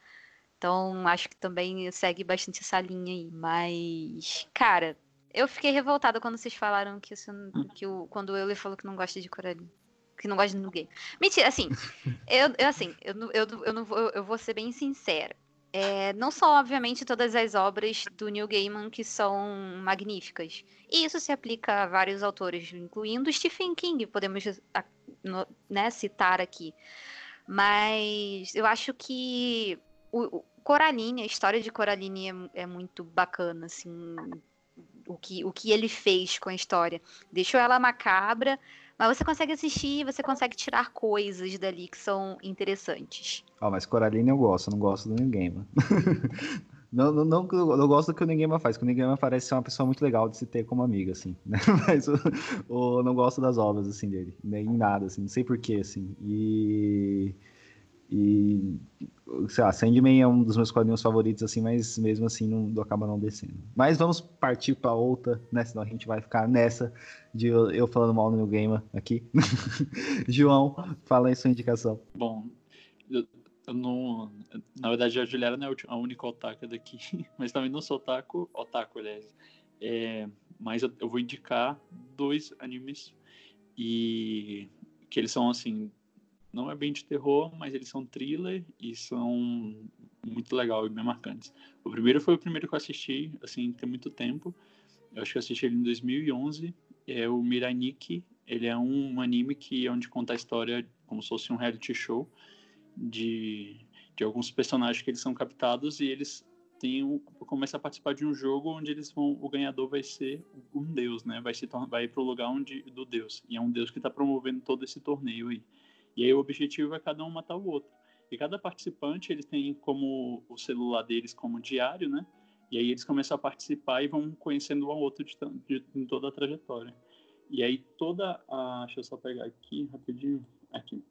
Então, acho que também segue bastante essa linha aí. Mas, cara, eu fiquei revoltada quando vocês falaram que, isso, que o, quando o Euler falou que não gosta de Coraline. Que não gosta de New Mentira, assim, *laughs* eu, eu assim, eu, eu, eu, não vou, eu vou ser bem sincera. É, não são, obviamente, todas as obras do Neil Gaiman que são magníficas. E isso se aplica a vários autores, incluindo Stephen King, podemos né, citar aqui. Mas eu acho que o, o Coraline, a história de Coraline é, é muito bacana, assim o que, o que ele fez com a história. Deixou ela macabra, mas você consegue assistir, você consegue tirar coisas dali que são interessantes. Ó, oh, mas Coraline eu gosto, não gosto do ninguém, mano. *laughs* Não, não, não, eu gosto do que o Ninguém faz, que o Ninguém parece ser uma pessoa muito legal de se ter como amiga, assim, *laughs* né? Mas eu, eu, não gosto das obras, assim, dele, nem nada, assim, não sei porquê, assim. E e, sei lá, Sandman é um dos meus quadrinhos favoritos, assim, mas mesmo assim não acaba não descendo. Mas vamos partir para outra, né? Senão a gente vai ficar nessa de eu, eu falando mal no meu gamer aqui. *laughs* João, fala aí sua indicação. Bom, eu, eu, não. Na verdade, a Juliana não é a única otaku daqui, *laughs* mas também não sou otaku, otaku, aliás. É, mas eu, eu vou indicar dois animes e que eles são assim não é bem de terror, mas eles são thriller e são muito legal e bem marcantes. O primeiro foi o primeiro que eu assisti, assim, tem muito tempo. Eu acho que eu assisti ele em 2011. É o Mirai Nikki. Ele é um anime que é onde conta a história como se fosse um reality show de, de alguns personagens que eles são captados e eles têm um, começam a participar de um jogo onde eles vão o ganhador vai ser um deus, né? Vai se vai para o lugar onde do deus e é um deus que está promovendo todo esse torneio aí. E aí o objetivo é cada um matar o outro. E cada participante, eles tem como o celular deles como diário, né? E aí eles começam a participar e vão conhecendo um ao outro de, de, de toda a trajetória. E aí toda a... Deixa eu só pegar aqui, rapidinho. Aqui.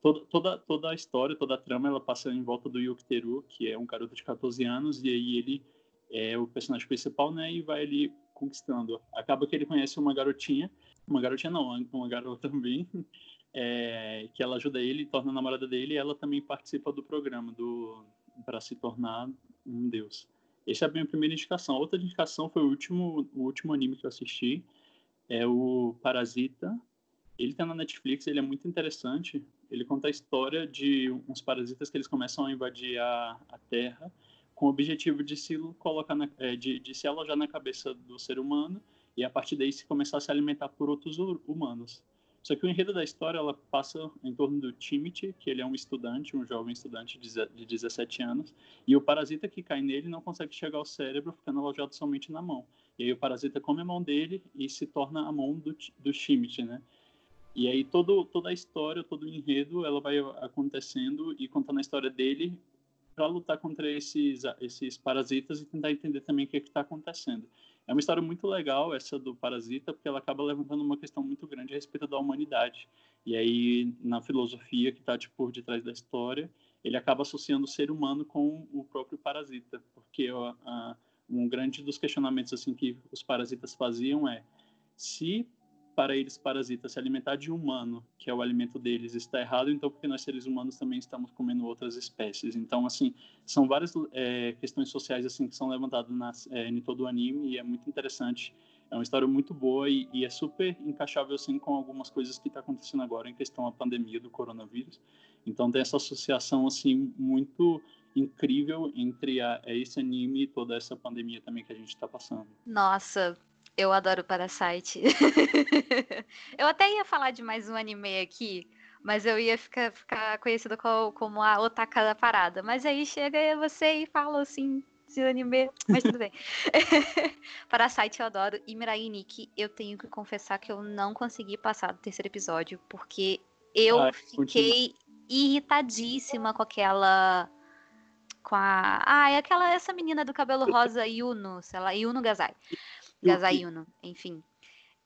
Toda, toda, toda a história, toda a trama, ela passa em volta do Yukiteru, que é um garoto de 14 anos, e aí ele é o personagem principal, né? E vai ali conquistando. Acaba que ele conhece uma garotinha, uma garotinha não, uma garota também, é, que ela ajuda ele, torna a namorada dele, e ela também participa do programa do para se tornar um deus. Essa é a minha primeira indicação. A outra indicação foi o último, o último anime que eu assisti, é o Parasita. Ele está na Netflix, ele é muito interessante. ele conta a história de uns parasitas que eles começam a invadir a, a Terra com o objetivo de se colocar na, é, de, de se alojar na cabeça do ser humano e a partir daí se começar a se alimentar por outros humanos. Só que o enredo da história ela passa em torno do Timothy, que ele é um estudante, um jovem estudante de 17 anos, e o parasita que cai nele não consegue chegar ao cérebro, ficando alojado somente na mão. E aí o parasita come a mão dele e se torna a mão do, do Timothy, né? E aí todo, toda a história, todo o enredo, ela vai acontecendo e contando a história dele para lutar contra esses, esses parasitas e tentar entender também o que é está acontecendo. É uma história muito legal essa do Parasita, porque ela acaba levantando uma questão muito grande a respeito da humanidade. E aí, na filosofia que está tipo, por detrás da história, ele acaba associando o ser humano com o próprio parasita, porque ó, a, um grande dos questionamentos assim que os parasitas faziam é se para eles parasitas se alimentar de humano, que é o alimento deles, está errado, então porque nós seres humanos também estamos comendo outras espécies. Então, assim, são várias é, questões sociais assim que são levantadas nas, é, em todo o anime e é muito interessante. É uma história muito boa e, e é super encaixável assim com algumas coisas que está acontecendo agora em questão da pandemia do coronavírus. Então tem essa associação assim muito incrível entre a, esse anime e toda essa pandemia também que a gente está passando. Nossa, eu adoro Parasite. *laughs* eu até ia falar de mais um anime aqui, mas eu ia ficar, ficar conhecida como, a otaka da parada. Mas aí chega você e fala assim de anime, mas tudo bem. *laughs* *laughs* Parasite eu adoro. E Mirai Nikki, eu tenho que confessar que eu não consegui passar do terceiro episódio, porque eu Ai, fiquei continua. irritadíssima com aquela com a. Ah, é aquela essa menina do cabelo rosa, Yuno, sei lá, Yuno Gazai. Gazayuno, enfim.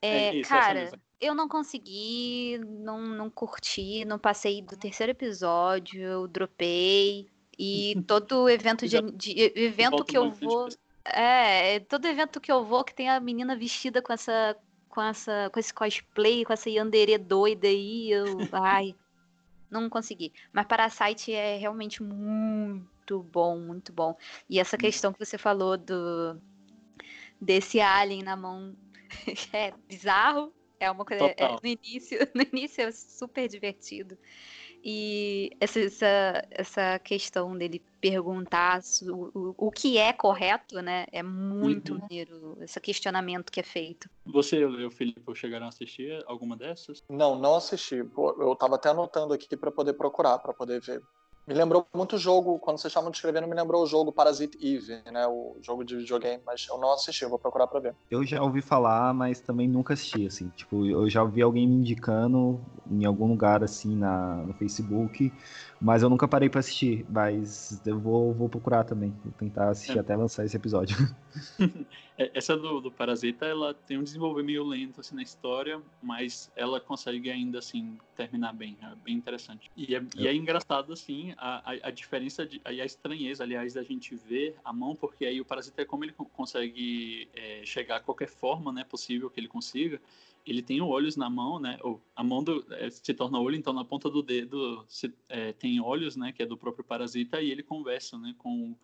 É, é isso, cara, eu não consegui, não, não curti, não passei do terceiro episódio, eu dropei. E *laughs* todo evento de, de evento que eu vou. É, todo evento que eu vou que tem a menina vestida com essa. com essa. com esse cosplay, com essa yandere doida aí, eu. *laughs* ai. Não consegui. Mas Parasite é realmente muito bom, muito bom. E essa hum. questão que você falou do desse alien na mão *laughs* é bizarro. É uma coisa. É, no, início, *laughs* no início é super divertido. E essa, essa, essa questão dele perguntar o, o, o que é correto, né? É muito uhum. maneiro, esse questionamento que é feito. Você e o Felipe chegaram a assistir alguma dessas? Não, não assisti. Eu tava até anotando aqui para poder procurar, para poder ver. Me lembrou muito o jogo, quando vocês estavam descrevendo, me lembrou o jogo Parasite Eve, né? O jogo de videogame, mas eu não assisti, eu vou procurar pra ver. Eu já ouvi falar, mas também nunca assisti, assim. Tipo, eu já ouvi alguém me indicando em algum lugar, assim, na, no Facebook, mas eu nunca parei para assistir. Mas eu vou, vou procurar também, vou tentar assistir é. até lançar esse episódio. *laughs* É, essa do, do Parasita, ela tem um desenvolvimento meio lento, assim, na história, mas ela consegue ainda, assim, terminar bem. É bem interessante. E é, e é engraçado, assim, a, a, a diferença de, e a estranheza, aliás, da gente ver a mão, porque aí o parasita, como ele consegue é, chegar a qualquer forma né, possível que ele consiga, ele tem olhos na mão, né? A mão do, é, se torna olho, então na ponta do dedo se, é, tem olhos, né? Que é do próprio parasita e ele conversa, né? Com,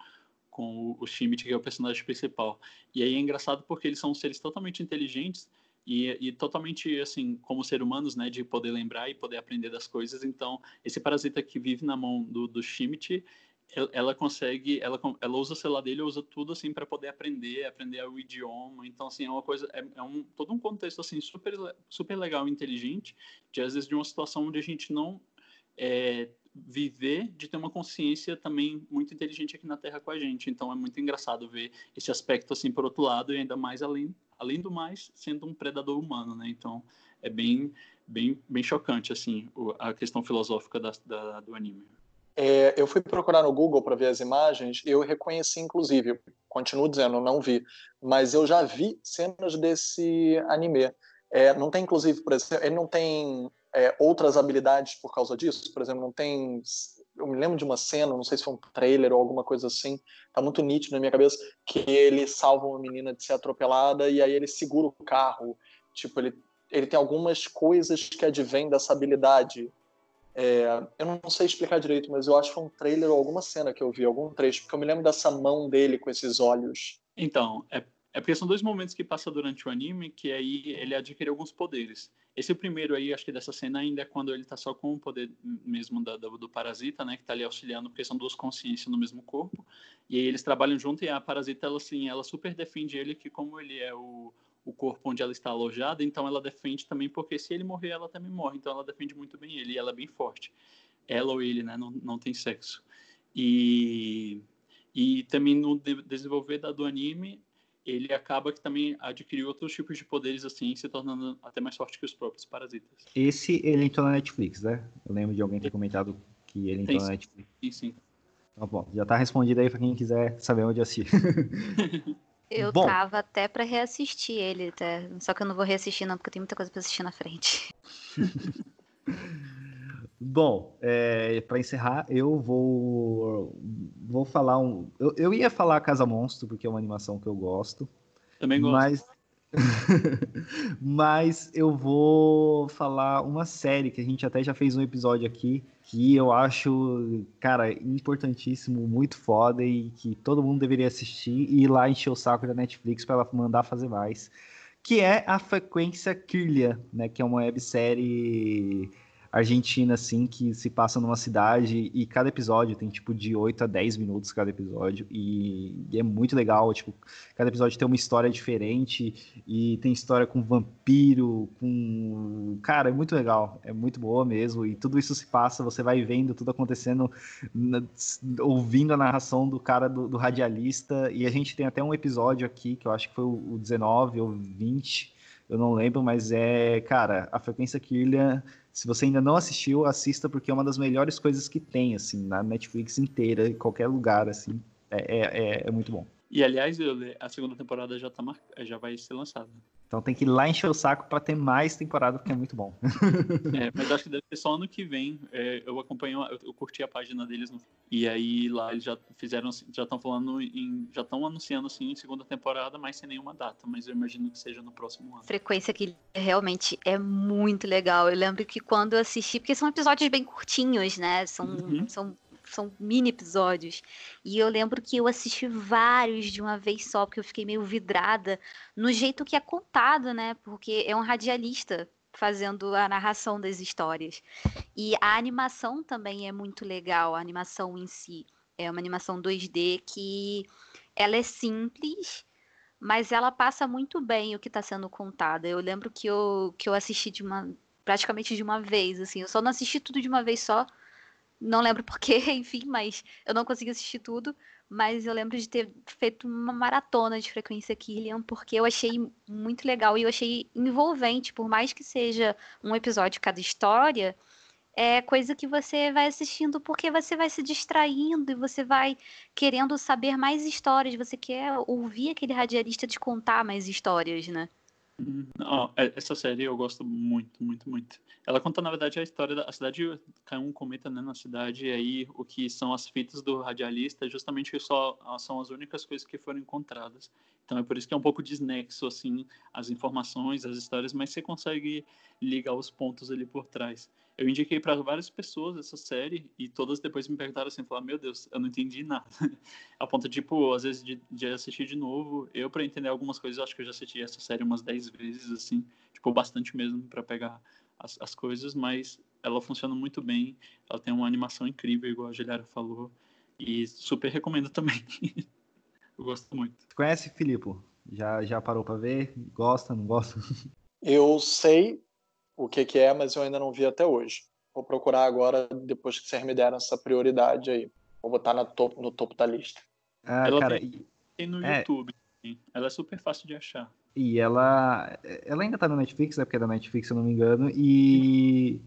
com o, Shimit, que é o personagem principal. E aí é engraçado porque eles são seres totalmente inteligentes e, e, totalmente assim como ser humanos né de poder lembrar e poder aprender das coisas então esse parasita que vive na mão do, do Shimit ela consegue ela, ela usa o celular dele usa tudo assim para poder aprender aprender o idioma então assim é uma coisa é, é, um todo um contexto assim super super legal inteligente de às vezes de uma situação onde a gente não é, viver de ter uma consciência também muito inteligente aqui na Terra com a gente então é muito engraçado ver esse aspecto assim por outro lado e ainda mais além além do mais, sendo um predador humano, né? Então, é bem, bem, bem chocante, assim, a questão filosófica da, da do anime. É, eu fui procurar no Google para ver as imagens eu reconheci, inclusive, continuo dizendo, não vi, mas eu já vi cenas desse anime. É, não tem, inclusive, por exemplo, ele não tem é, outras habilidades por causa disso? Por exemplo, não tem eu me lembro de uma cena, não sei se foi um trailer ou alguma coisa assim, tá muito nítido na minha cabeça, que ele salva uma menina de ser atropelada e aí ele segura o carro. Tipo, ele, ele tem algumas coisas que advêm dessa habilidade. É, eu não sei explicar direito, mas eu acho que foi um trailer ou alguma cena que eu vi, algum trecho, porque eu me lembro dessa mão dele com esses olhos. Então, é, É porque são dois momentos que passa durante o anime que aí ele adquire alguns poderes. Esse primeiro aí, acho que dessa cena ainda é quando ele tá só com o poder mesmo da, do, do, parasita, né? Que tá ali auxiliando, porque são duas consciências no mesmo corpo. E aí eles trabalham junto e a parasita, ela assim, ela super defende ele que como ele é o, o corpo onde ela está alojada, então ela defende também, porque se ele morrer, ela também morre. Então ela defende muito bem ele e ela é bem forte. Ela ou ele, né? Não, não tem sexo. E, e também no desenvolver da, do anime, ele acaba que também adquiriu outros tipos de poderes assim, se tornando até mais forte que os próprios parasitas. Esse ele entrou na Netflix, né? Eu lembro de alguém ter comentado que ele entrou sim, na Netflix. Sim, sim. Então, bom, já tá respondido aí para quem quiser saber onde assistir. *laughs* Eu bom, tava até para reassistir ele, até. só que eu não vou reassistir não, porque tem muita coisa para assistir na frente. *laughs* Bom, é, para encerrar, eu vou vou falar um. Eu, eu, ia falar Casa Monstro porque é uma animação que eu gosto. Também gosto. Mas *laughs* mas eu vou falar uma série que a gente até já fez um episódio aqui que eu acho, cara, importantíssimo, muito foda e que todo mundo deveria assistir e ir lá encher o saco da Netflix para ela mandar fazer mais, que é a Frequência Kirlia, né, que é uma websérie argentina, assim, que se passa numa cidade e cada episódio tem, tipo, de 8 a 10 minutos cada episódio e, e, é muito legal, tipo, cada episódio tem uma história diferente e tem história com vampiro, com... Cara, é muito legal, é muito boa mesmo e tudo isso se passa, você vai vendo tudo acontecendo, ouvindo a narração do cara, do, do radialista e a gente tem até um episódio aqui, que eu acho que foi o 19 ou 20, eu não lembro, mas é, cara, a frequência Killian, se você ainda não assistiu, assista porque é uma das melhores coisas que tem, assim, na Netflix inteira, em qualquer lugar, assim, é, é, é, é muito bom. E aliás, a segunda temporada já, tá mar... já vai ser lançada. Então tem que ir lá encher o saco para ter mais temporada, porque é muito bom. *laughs* é, mas acho que deve ser só ano que vem. É, eu acompanho, eu, eu, curti a página deles no, e aí lá eles já fizeram, já estão falando em, já estão anunciando assim em segunda temporada, mas sem nenhuma data. Mas eu imagino que seja no próximo ano. Frequência que realmente é muito legal. Eu lembro que quando eu assisti, porque são episódios bem curtinhos, né? São, uhum. são são mini episódios. E eu lembro que eu assisti vários de uma vez só, porque eu fiquei meio vidrada no jeito que é contado, né? Porque é um radialista fazendo a narração das histórias. E a animação também é muito legal, a animação em si. É uma animação 2D que ela é simples, mas ela passa muito bem o que está sendo contado. Eu lembro que eu, que eu assisti de uma praticamente de uma vez, assim. Eu só não assisti tudo de uma vez só, não lembro porquê, *laughs* enfim, mas eu não consegui assistir tudo. Mas eu lembro de ter feito uma maratona de frequência Killian, porque eu achei muito legal e eu achei envolvente, por mais que seja um episódio cada história, é coisa que você vai assistindo porque você vai se distraindo e você vai querendo saber mais histórias, você quer ouvir aquele radialista te contar mais histórias, né? Oh, essa série eu gosto muito, muito, muito. Ela conta, na verdade, a história da cidade. Caiu um cometa né, na cidade, e aí o que são as fitas do radialista, justamente só são as únicas coisas que foram encontradas. Então é por isso que é um pouco desnexo, assim, as informações, as histórias, mas você consegue ligar os pontos ali por trás. Eu indiquei para várias pessoas essa série e todas depois me perguntaram assim, falar, meu Deus, eu não entendi nada. *laughs* A ponto de, tipo, às vezes de, de assistir de novo, eu para entender algumas coisas, acho que eu já assisti essa série umas 10 vezes, assim, tipo, bastante mesmo para pegar as, as coisas, mas ela funciona muito bem, ela tem uma animação incrível, igual a Giliara falou, e super recomendo também. *laughs* eu gosto muito. Conhece, Filipe? Já, já parou para ver? Gosta, não gosta? Eu sei o que, que é, mas eu ainda não vi até hoje. Vou procurar agora, depois que vocês me deram essa prioridade aí. Vou botar no topo, no topo da lista. Ah, ela cara, tem, tem no é... YouTube. Ela é super fácil de achar. E ela, ela ainda tá na Netflix, é porque é da Netflix, se eu não me engano, e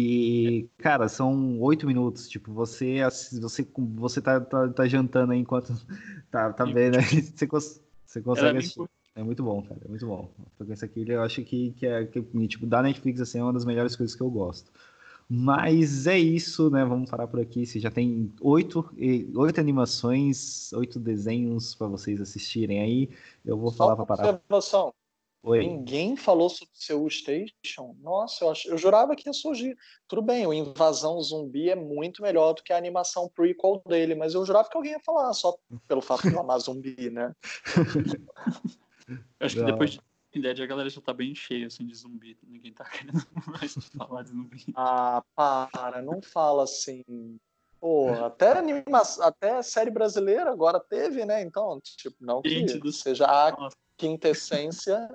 e, cara, são oito minutos. Tipo, você você, você tá, tá, tá jantando aí enquanto *laughs* tá, tá vendo, né? *laughs* Você, você consegue é assistir. É muito bom, cara. É muito bom. A frequência aqui, eu acho que, que é que, tipo, da Netflix assim, é uma das melhores coisas que eu gosto. Mas é isso, né? Vamos parar por aqui. Você já tem oito, oito animações, oito desenhos para vocês assistirem aí. Eu vou falar para parar. Observação. Oi. Ninguém falou sobre Seul Station. Nossa, eu, ach... eu jurava que ia surgir. Tudo bem, o Invasão Zumbi é muito melhor do que a animação prequel dele, mas eu jurava que alguém ia falar só pelo fato de amar zumbi, né? acho que depois de Dead a galera já tá bem cheia assim, de zumbi. Ninguém tá *laughs* querendo mais falar de zumbi. Ah, para, não fala assim. Pô, até animação, até série brasileira agora teve, né? Então, tipo, não que seja a quintessência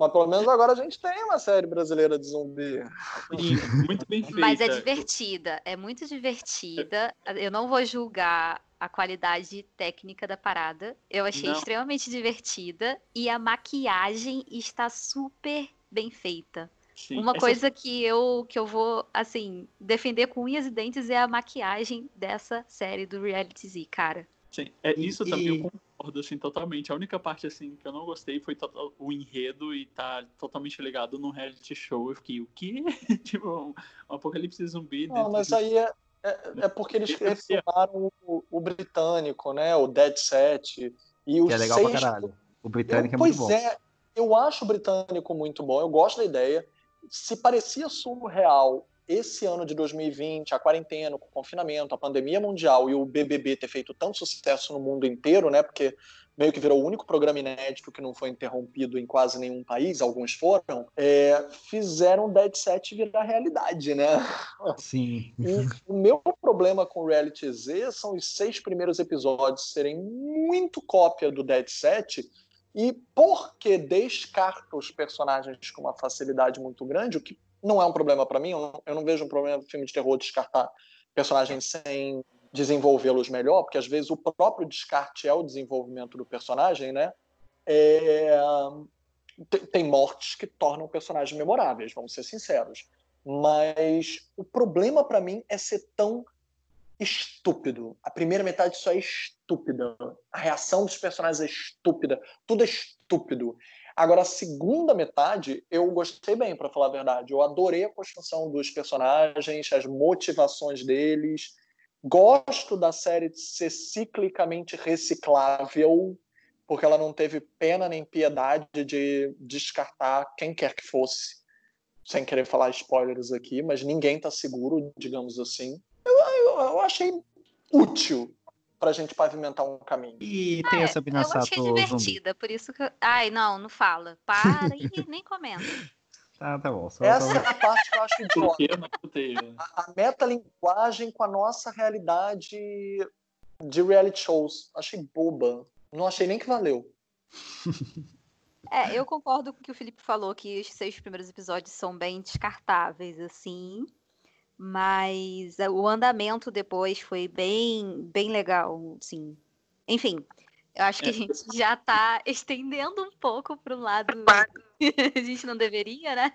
mas pelo menos agora a gente tem uma série brasileira de zumbi. Sim, muito bem feita. *laughs* Mas é divertida, é muito divertida. Eu não vou julgar a qualidade técnica da parada. Eu achei não. extremamente divertida e a maquiagem está super bem feita. Sim, Uma essa... coisa que eu, que eu vou, assim, defender com unhas e dentes é a maquiagem dessa série do Reality Z, cara. Sim, é, isso e... também eu concordo, assim, totalmente. A única parte, assim, que eu não gostei foi o enredo e tá totalmente ligado no reality show. Eu fiquei, o quê? *laughs* tipo, um apocalipse zumbi. Não, mas aí é, é, é, porque eles refilmaram o, o, britânico, né? O Dead Set. E o que é legal sexto... pra caralho. O britânico eu, é muito bom. Pois é, eu acho o britânico muito bom, eu gosto da ideia. Se parecia surreal esse ano de 2020, a quarentena, o confinamento, a pandemia mundial e o BBB ter feito tanto sucesso no mundo inteiro, né? Porque meio que virou o único programa inédito que não foi interrompido em quase nenhum país, alguns foram, é, fizeram o Dead Set virar realidade, né? Sim. E o meu problema com o Reality Z são os seis primeiros episódios serem muito cópia do Dead Set e porque descarta os personagens com uma facilidade muito grande, o que não é um problema para mim. Eu não, eu não, vejo um problema no filme de terror descartar personagens sem desenvolvê-los melhor, porque às vezes o próprio descarte é o desenvolvimento do personagem, né? É... Tem mortes que tornam personagens memoráveis, vamos ser sinceros. Mas o problema para mim é ser tão estúpido. A primeira metade só é estúpida. A reação dos personagens é estúpida. Tudo é estúpido. Agora, a segunda metade, eu gostei bem, para falar a verdade. Eu adorei a construção dos personagens, as motivações deles. Gosto da série de ser ciclicamente reciclável, porque ela não teve pena nem piedade de descartar quem quer que fosse. Sem querer falar spoilers aqui, mas ninguém está seguro, digamos assim. Eu, eu, eu achei útil pra gente pavimentar um caminho. E tem é, essa Sato Eu achei divertida, por isso que. Ai, não, não fala. Para e *laughs* nem comenta. Ah, tá bom. Só, Essa só... é a parte que eu acho idiota. a, a metalinguagem com a nossa realidade de reality shows. Achei boba. Não achei nem que valeu. *laughs* É, eu concordo com o que o Felipe falou, que os seis primeiros episódios são bem descartáveis, assim mas o andamento depois foi bem, bem legal, sim. Enfim, eu acho que a é. gente já está estendendo um pouco para o lado *laughs* *laughs* a gente não deveria, né?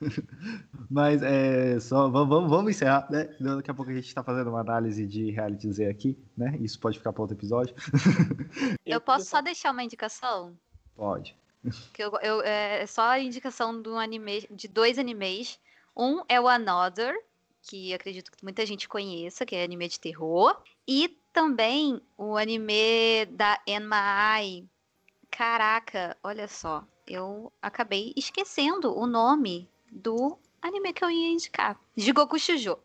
*laughs* Mas é só vamos, vamos encerrar, né? Daqui a pouco a gente está fazendo uma análise de reality Z aqui, né? Isso pode ficar para outro episódio. Eu posso só deixar uma indicação? Pode. Que eu, eu, é só a indicação do anime, de dois animes. Um é o Another, que acredito que muita gente conheça, que é anime de terror. E também o anime da Enma Caraca, olha só, eu acabei esquecendo o nome do anime que eu ia indicar. *laughs* Jigoku Shujo,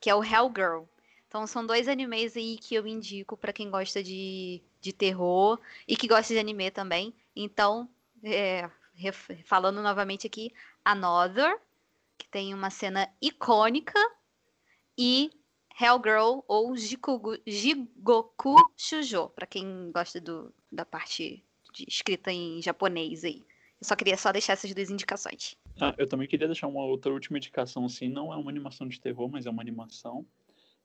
que é o Hellgirl. Então são dois animes aí que eu indico para quem gosta de, de terror e que gosta de anime também. Então, é, falando novamente aqui, Another, que tem uma cena icônica e Hellgirl ou Jikogu, Jigoku Shujo, para quem gosta do, da parte de escrita em japonês aí. Eu só queria só deixar essas duas indicações. Ah, eu também queria deixar uma outra última indicação, assim, não é uma animação de terror, mas é uma animação.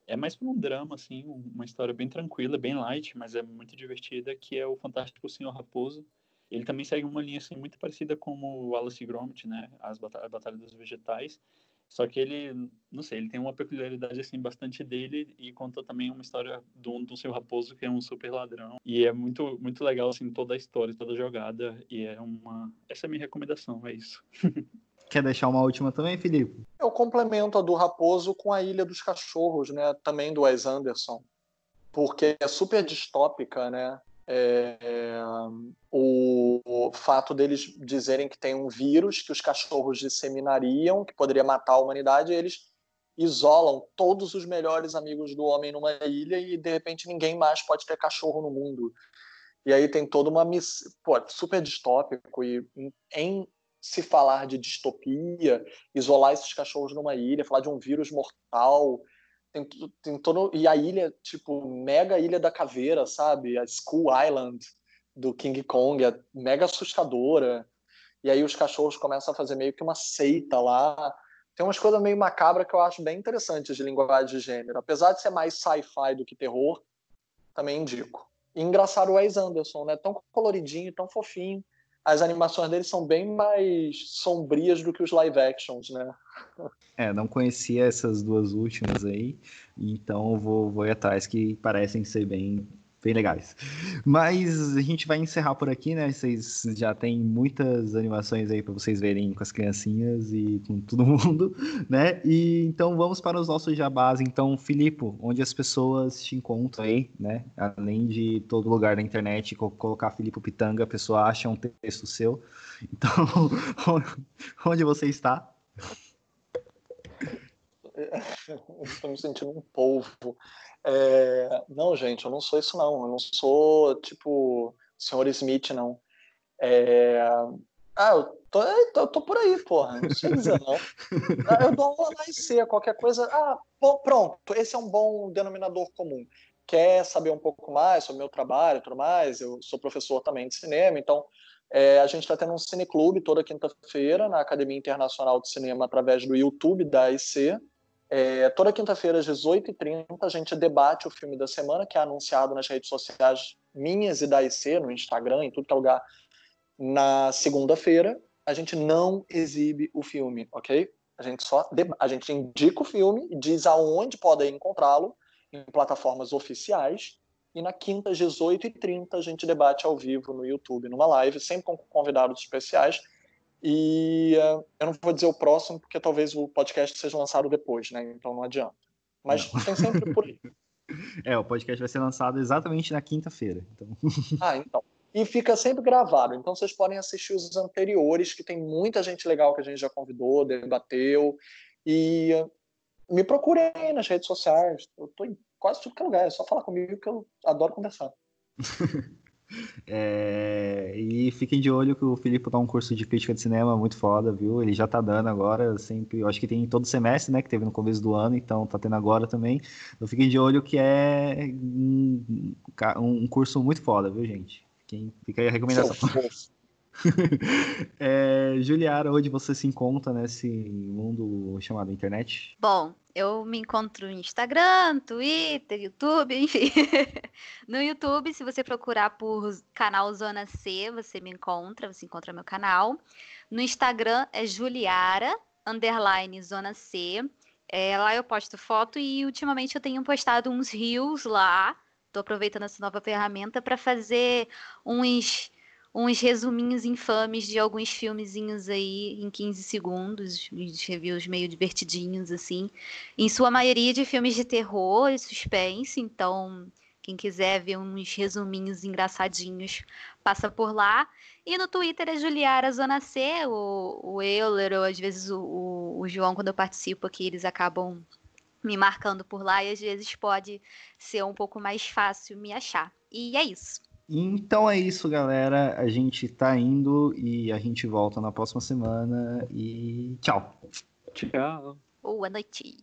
É mais para um drama, assim, uma história bem tranquila, bem light, mas é muito divertida, que é o Fantástico Senhor Raposo. Ele também segue uma linha, assim, muito parecida com o Wallace Gromit, né, as Bata a Batalha dos Vegetais, só que ele, não sei, ele tem uma peculiaridade assim bastante dele e conta também uma história do, do seu raposo que é um super ladrão. E é muito muito legal assim toda a história, toda a jogada e é uma essa é a minha recomendação, é isso. *laughs* Quer deixar uma última também, Felipe? Eu complemento a do Raposo com a Ilha dos Cachorros, né? Também do Wes Anderson. Porque é super distópica, né? É, o, o, fato deles dizerem que tem um vírus que os cachorros disseminariam, que poderia matar a humanidade, eles isolam todos os melhores amigos do homem numa ilha e de repente ninguém mais pode ter cachorro no mundo. E aí tem toda uma missão, super distópico e em se falar de distopia, isolar esses cachorros numa ilha, falar de um vírus mortal, tem, tem todo e a ilha tipo mega ilha da caveira, sabe? A School Island do King Kong é mega assustadora. E aí os cachorros começam a fazer meio que uma seita lá. Tem umas coisas meio macabras que eu acho bem interessantes de linguagem de gênero. Apesar de ser mais sci-fi do que terror, também indico. E engraçado o Wes Anderson, né? Tão coloridinho, tão fofinho. As animações dele são bem mais sombrias do que os live actions, né? É, não conhecia essas duas últimas aí, então vou, vou ir atrás que parecem ser bem bem legais. Mas a gente vai encerrar por aqui, né? Vocês já tem muitas animações aí para vocês verem com as criancinhas e com todo *laughs* mundo, né? E então vamos para os nossos jabás. Então, Filipe, onde as pessoas te encontram aí, né? Além de todo lugar da internet, colocar Filipe Pitanga, a pessoa acha um texto seu. Então, *laughs* onde você está? *laughs* Estou me sentindo um polvo. É, não, gente, eu não sou isso, não. Eu não sou, tipo, senhor Smith, não. É, ah, eu tô, eu tô por aí, porra. Não sei dizer, não. *laughs* Ah, eu dou aula na IC, qualquer coisa. Ah, bom, pronto. Esse é um bom denominador comum. Quer saber um pouco mais sobre o meu trabalho e tudo mais? Eu sou professor também de cinema, então é, a gente está tendo um cineclube toda quinta-feira na Academia Internacional de Cinema através do YouTube da IC. É, toda quinta-feira, às 18h30, a gente debate o filme da semana, que é anunciado nas redes sociais minhas e da IC, no Instagram, em tudo que é lugar. Na segunda-feira, a gente não exibe o filme, ok? A gente só a gente indica o filme diz aonde podem encontrá-lo em plataformas oficiais. E na quinta, às 18h30, a gente debate ao vivo no YouTube, numa live, sempre com convidados especiais e uh, eu não vou dizer o próximo, porque talvez o podcast seja lançado depois, né? Então não adianta. Mas não. tem sempre por aí. *laughs* É, o podcast vai ser lançado exatamente na quinta-feira. Então... *laughs* Ah, então. E fica sempre gravado. Então vocês podem assistir os anteriores, que tem muita gente legal que a gente já convidou, debateu. E uh, me procurem aí nas redes sociais. Eu tô em quase tudo que é lugar. É só falar comigo que eu adoro conversar. *laughs* É, e fiquem de olho que o Felipe dá um curso de crítica de cinema muito foda, viu? Ele já tá dando agora, sempre. Eu acho que tem todo semestre, né? Que teve no começo do ano, então tá tendo agora também. Então fiquem de olho que é um, um curso muito foda, viu, gente? Quem, fica aí a recomendação. *laughs* é, Juliara, onde você se encontra nesse mundo chamado internet? Bom, eu me encontro no Instagram, Twitter, YouTube, enfim. *laughs* no YouTube, se você procurar por canal Zona C, você me encontra, você encontra meu canal. No Instagram é Juliara, underline Zona C. É, lá eu posto foto e ultimamente eu tenho postado uns reels lá. Estou aproveitando essa nova ferramenta para fazer uns uns resuminhos infames de alguns filmezinhos aí em 15 segundos, uns reviews meio divertidinhos, assim. Em sua maioria de filmes de terror e suspense, então quem quiser ver uns resuminhos engraçadinhos, passa por lá. E no Twitter é Juliara Zona C, o, o Euler, ou às vezes o, o, o João, quando eu participo aqui, eles acabam me marcando por lá e às vezes pode ser um pouco mais fácil me achar. E é isso. Então é isso, galera. A gente tá indo e a gente volta na próxima semana. E tchau. Tchau. Boa noite.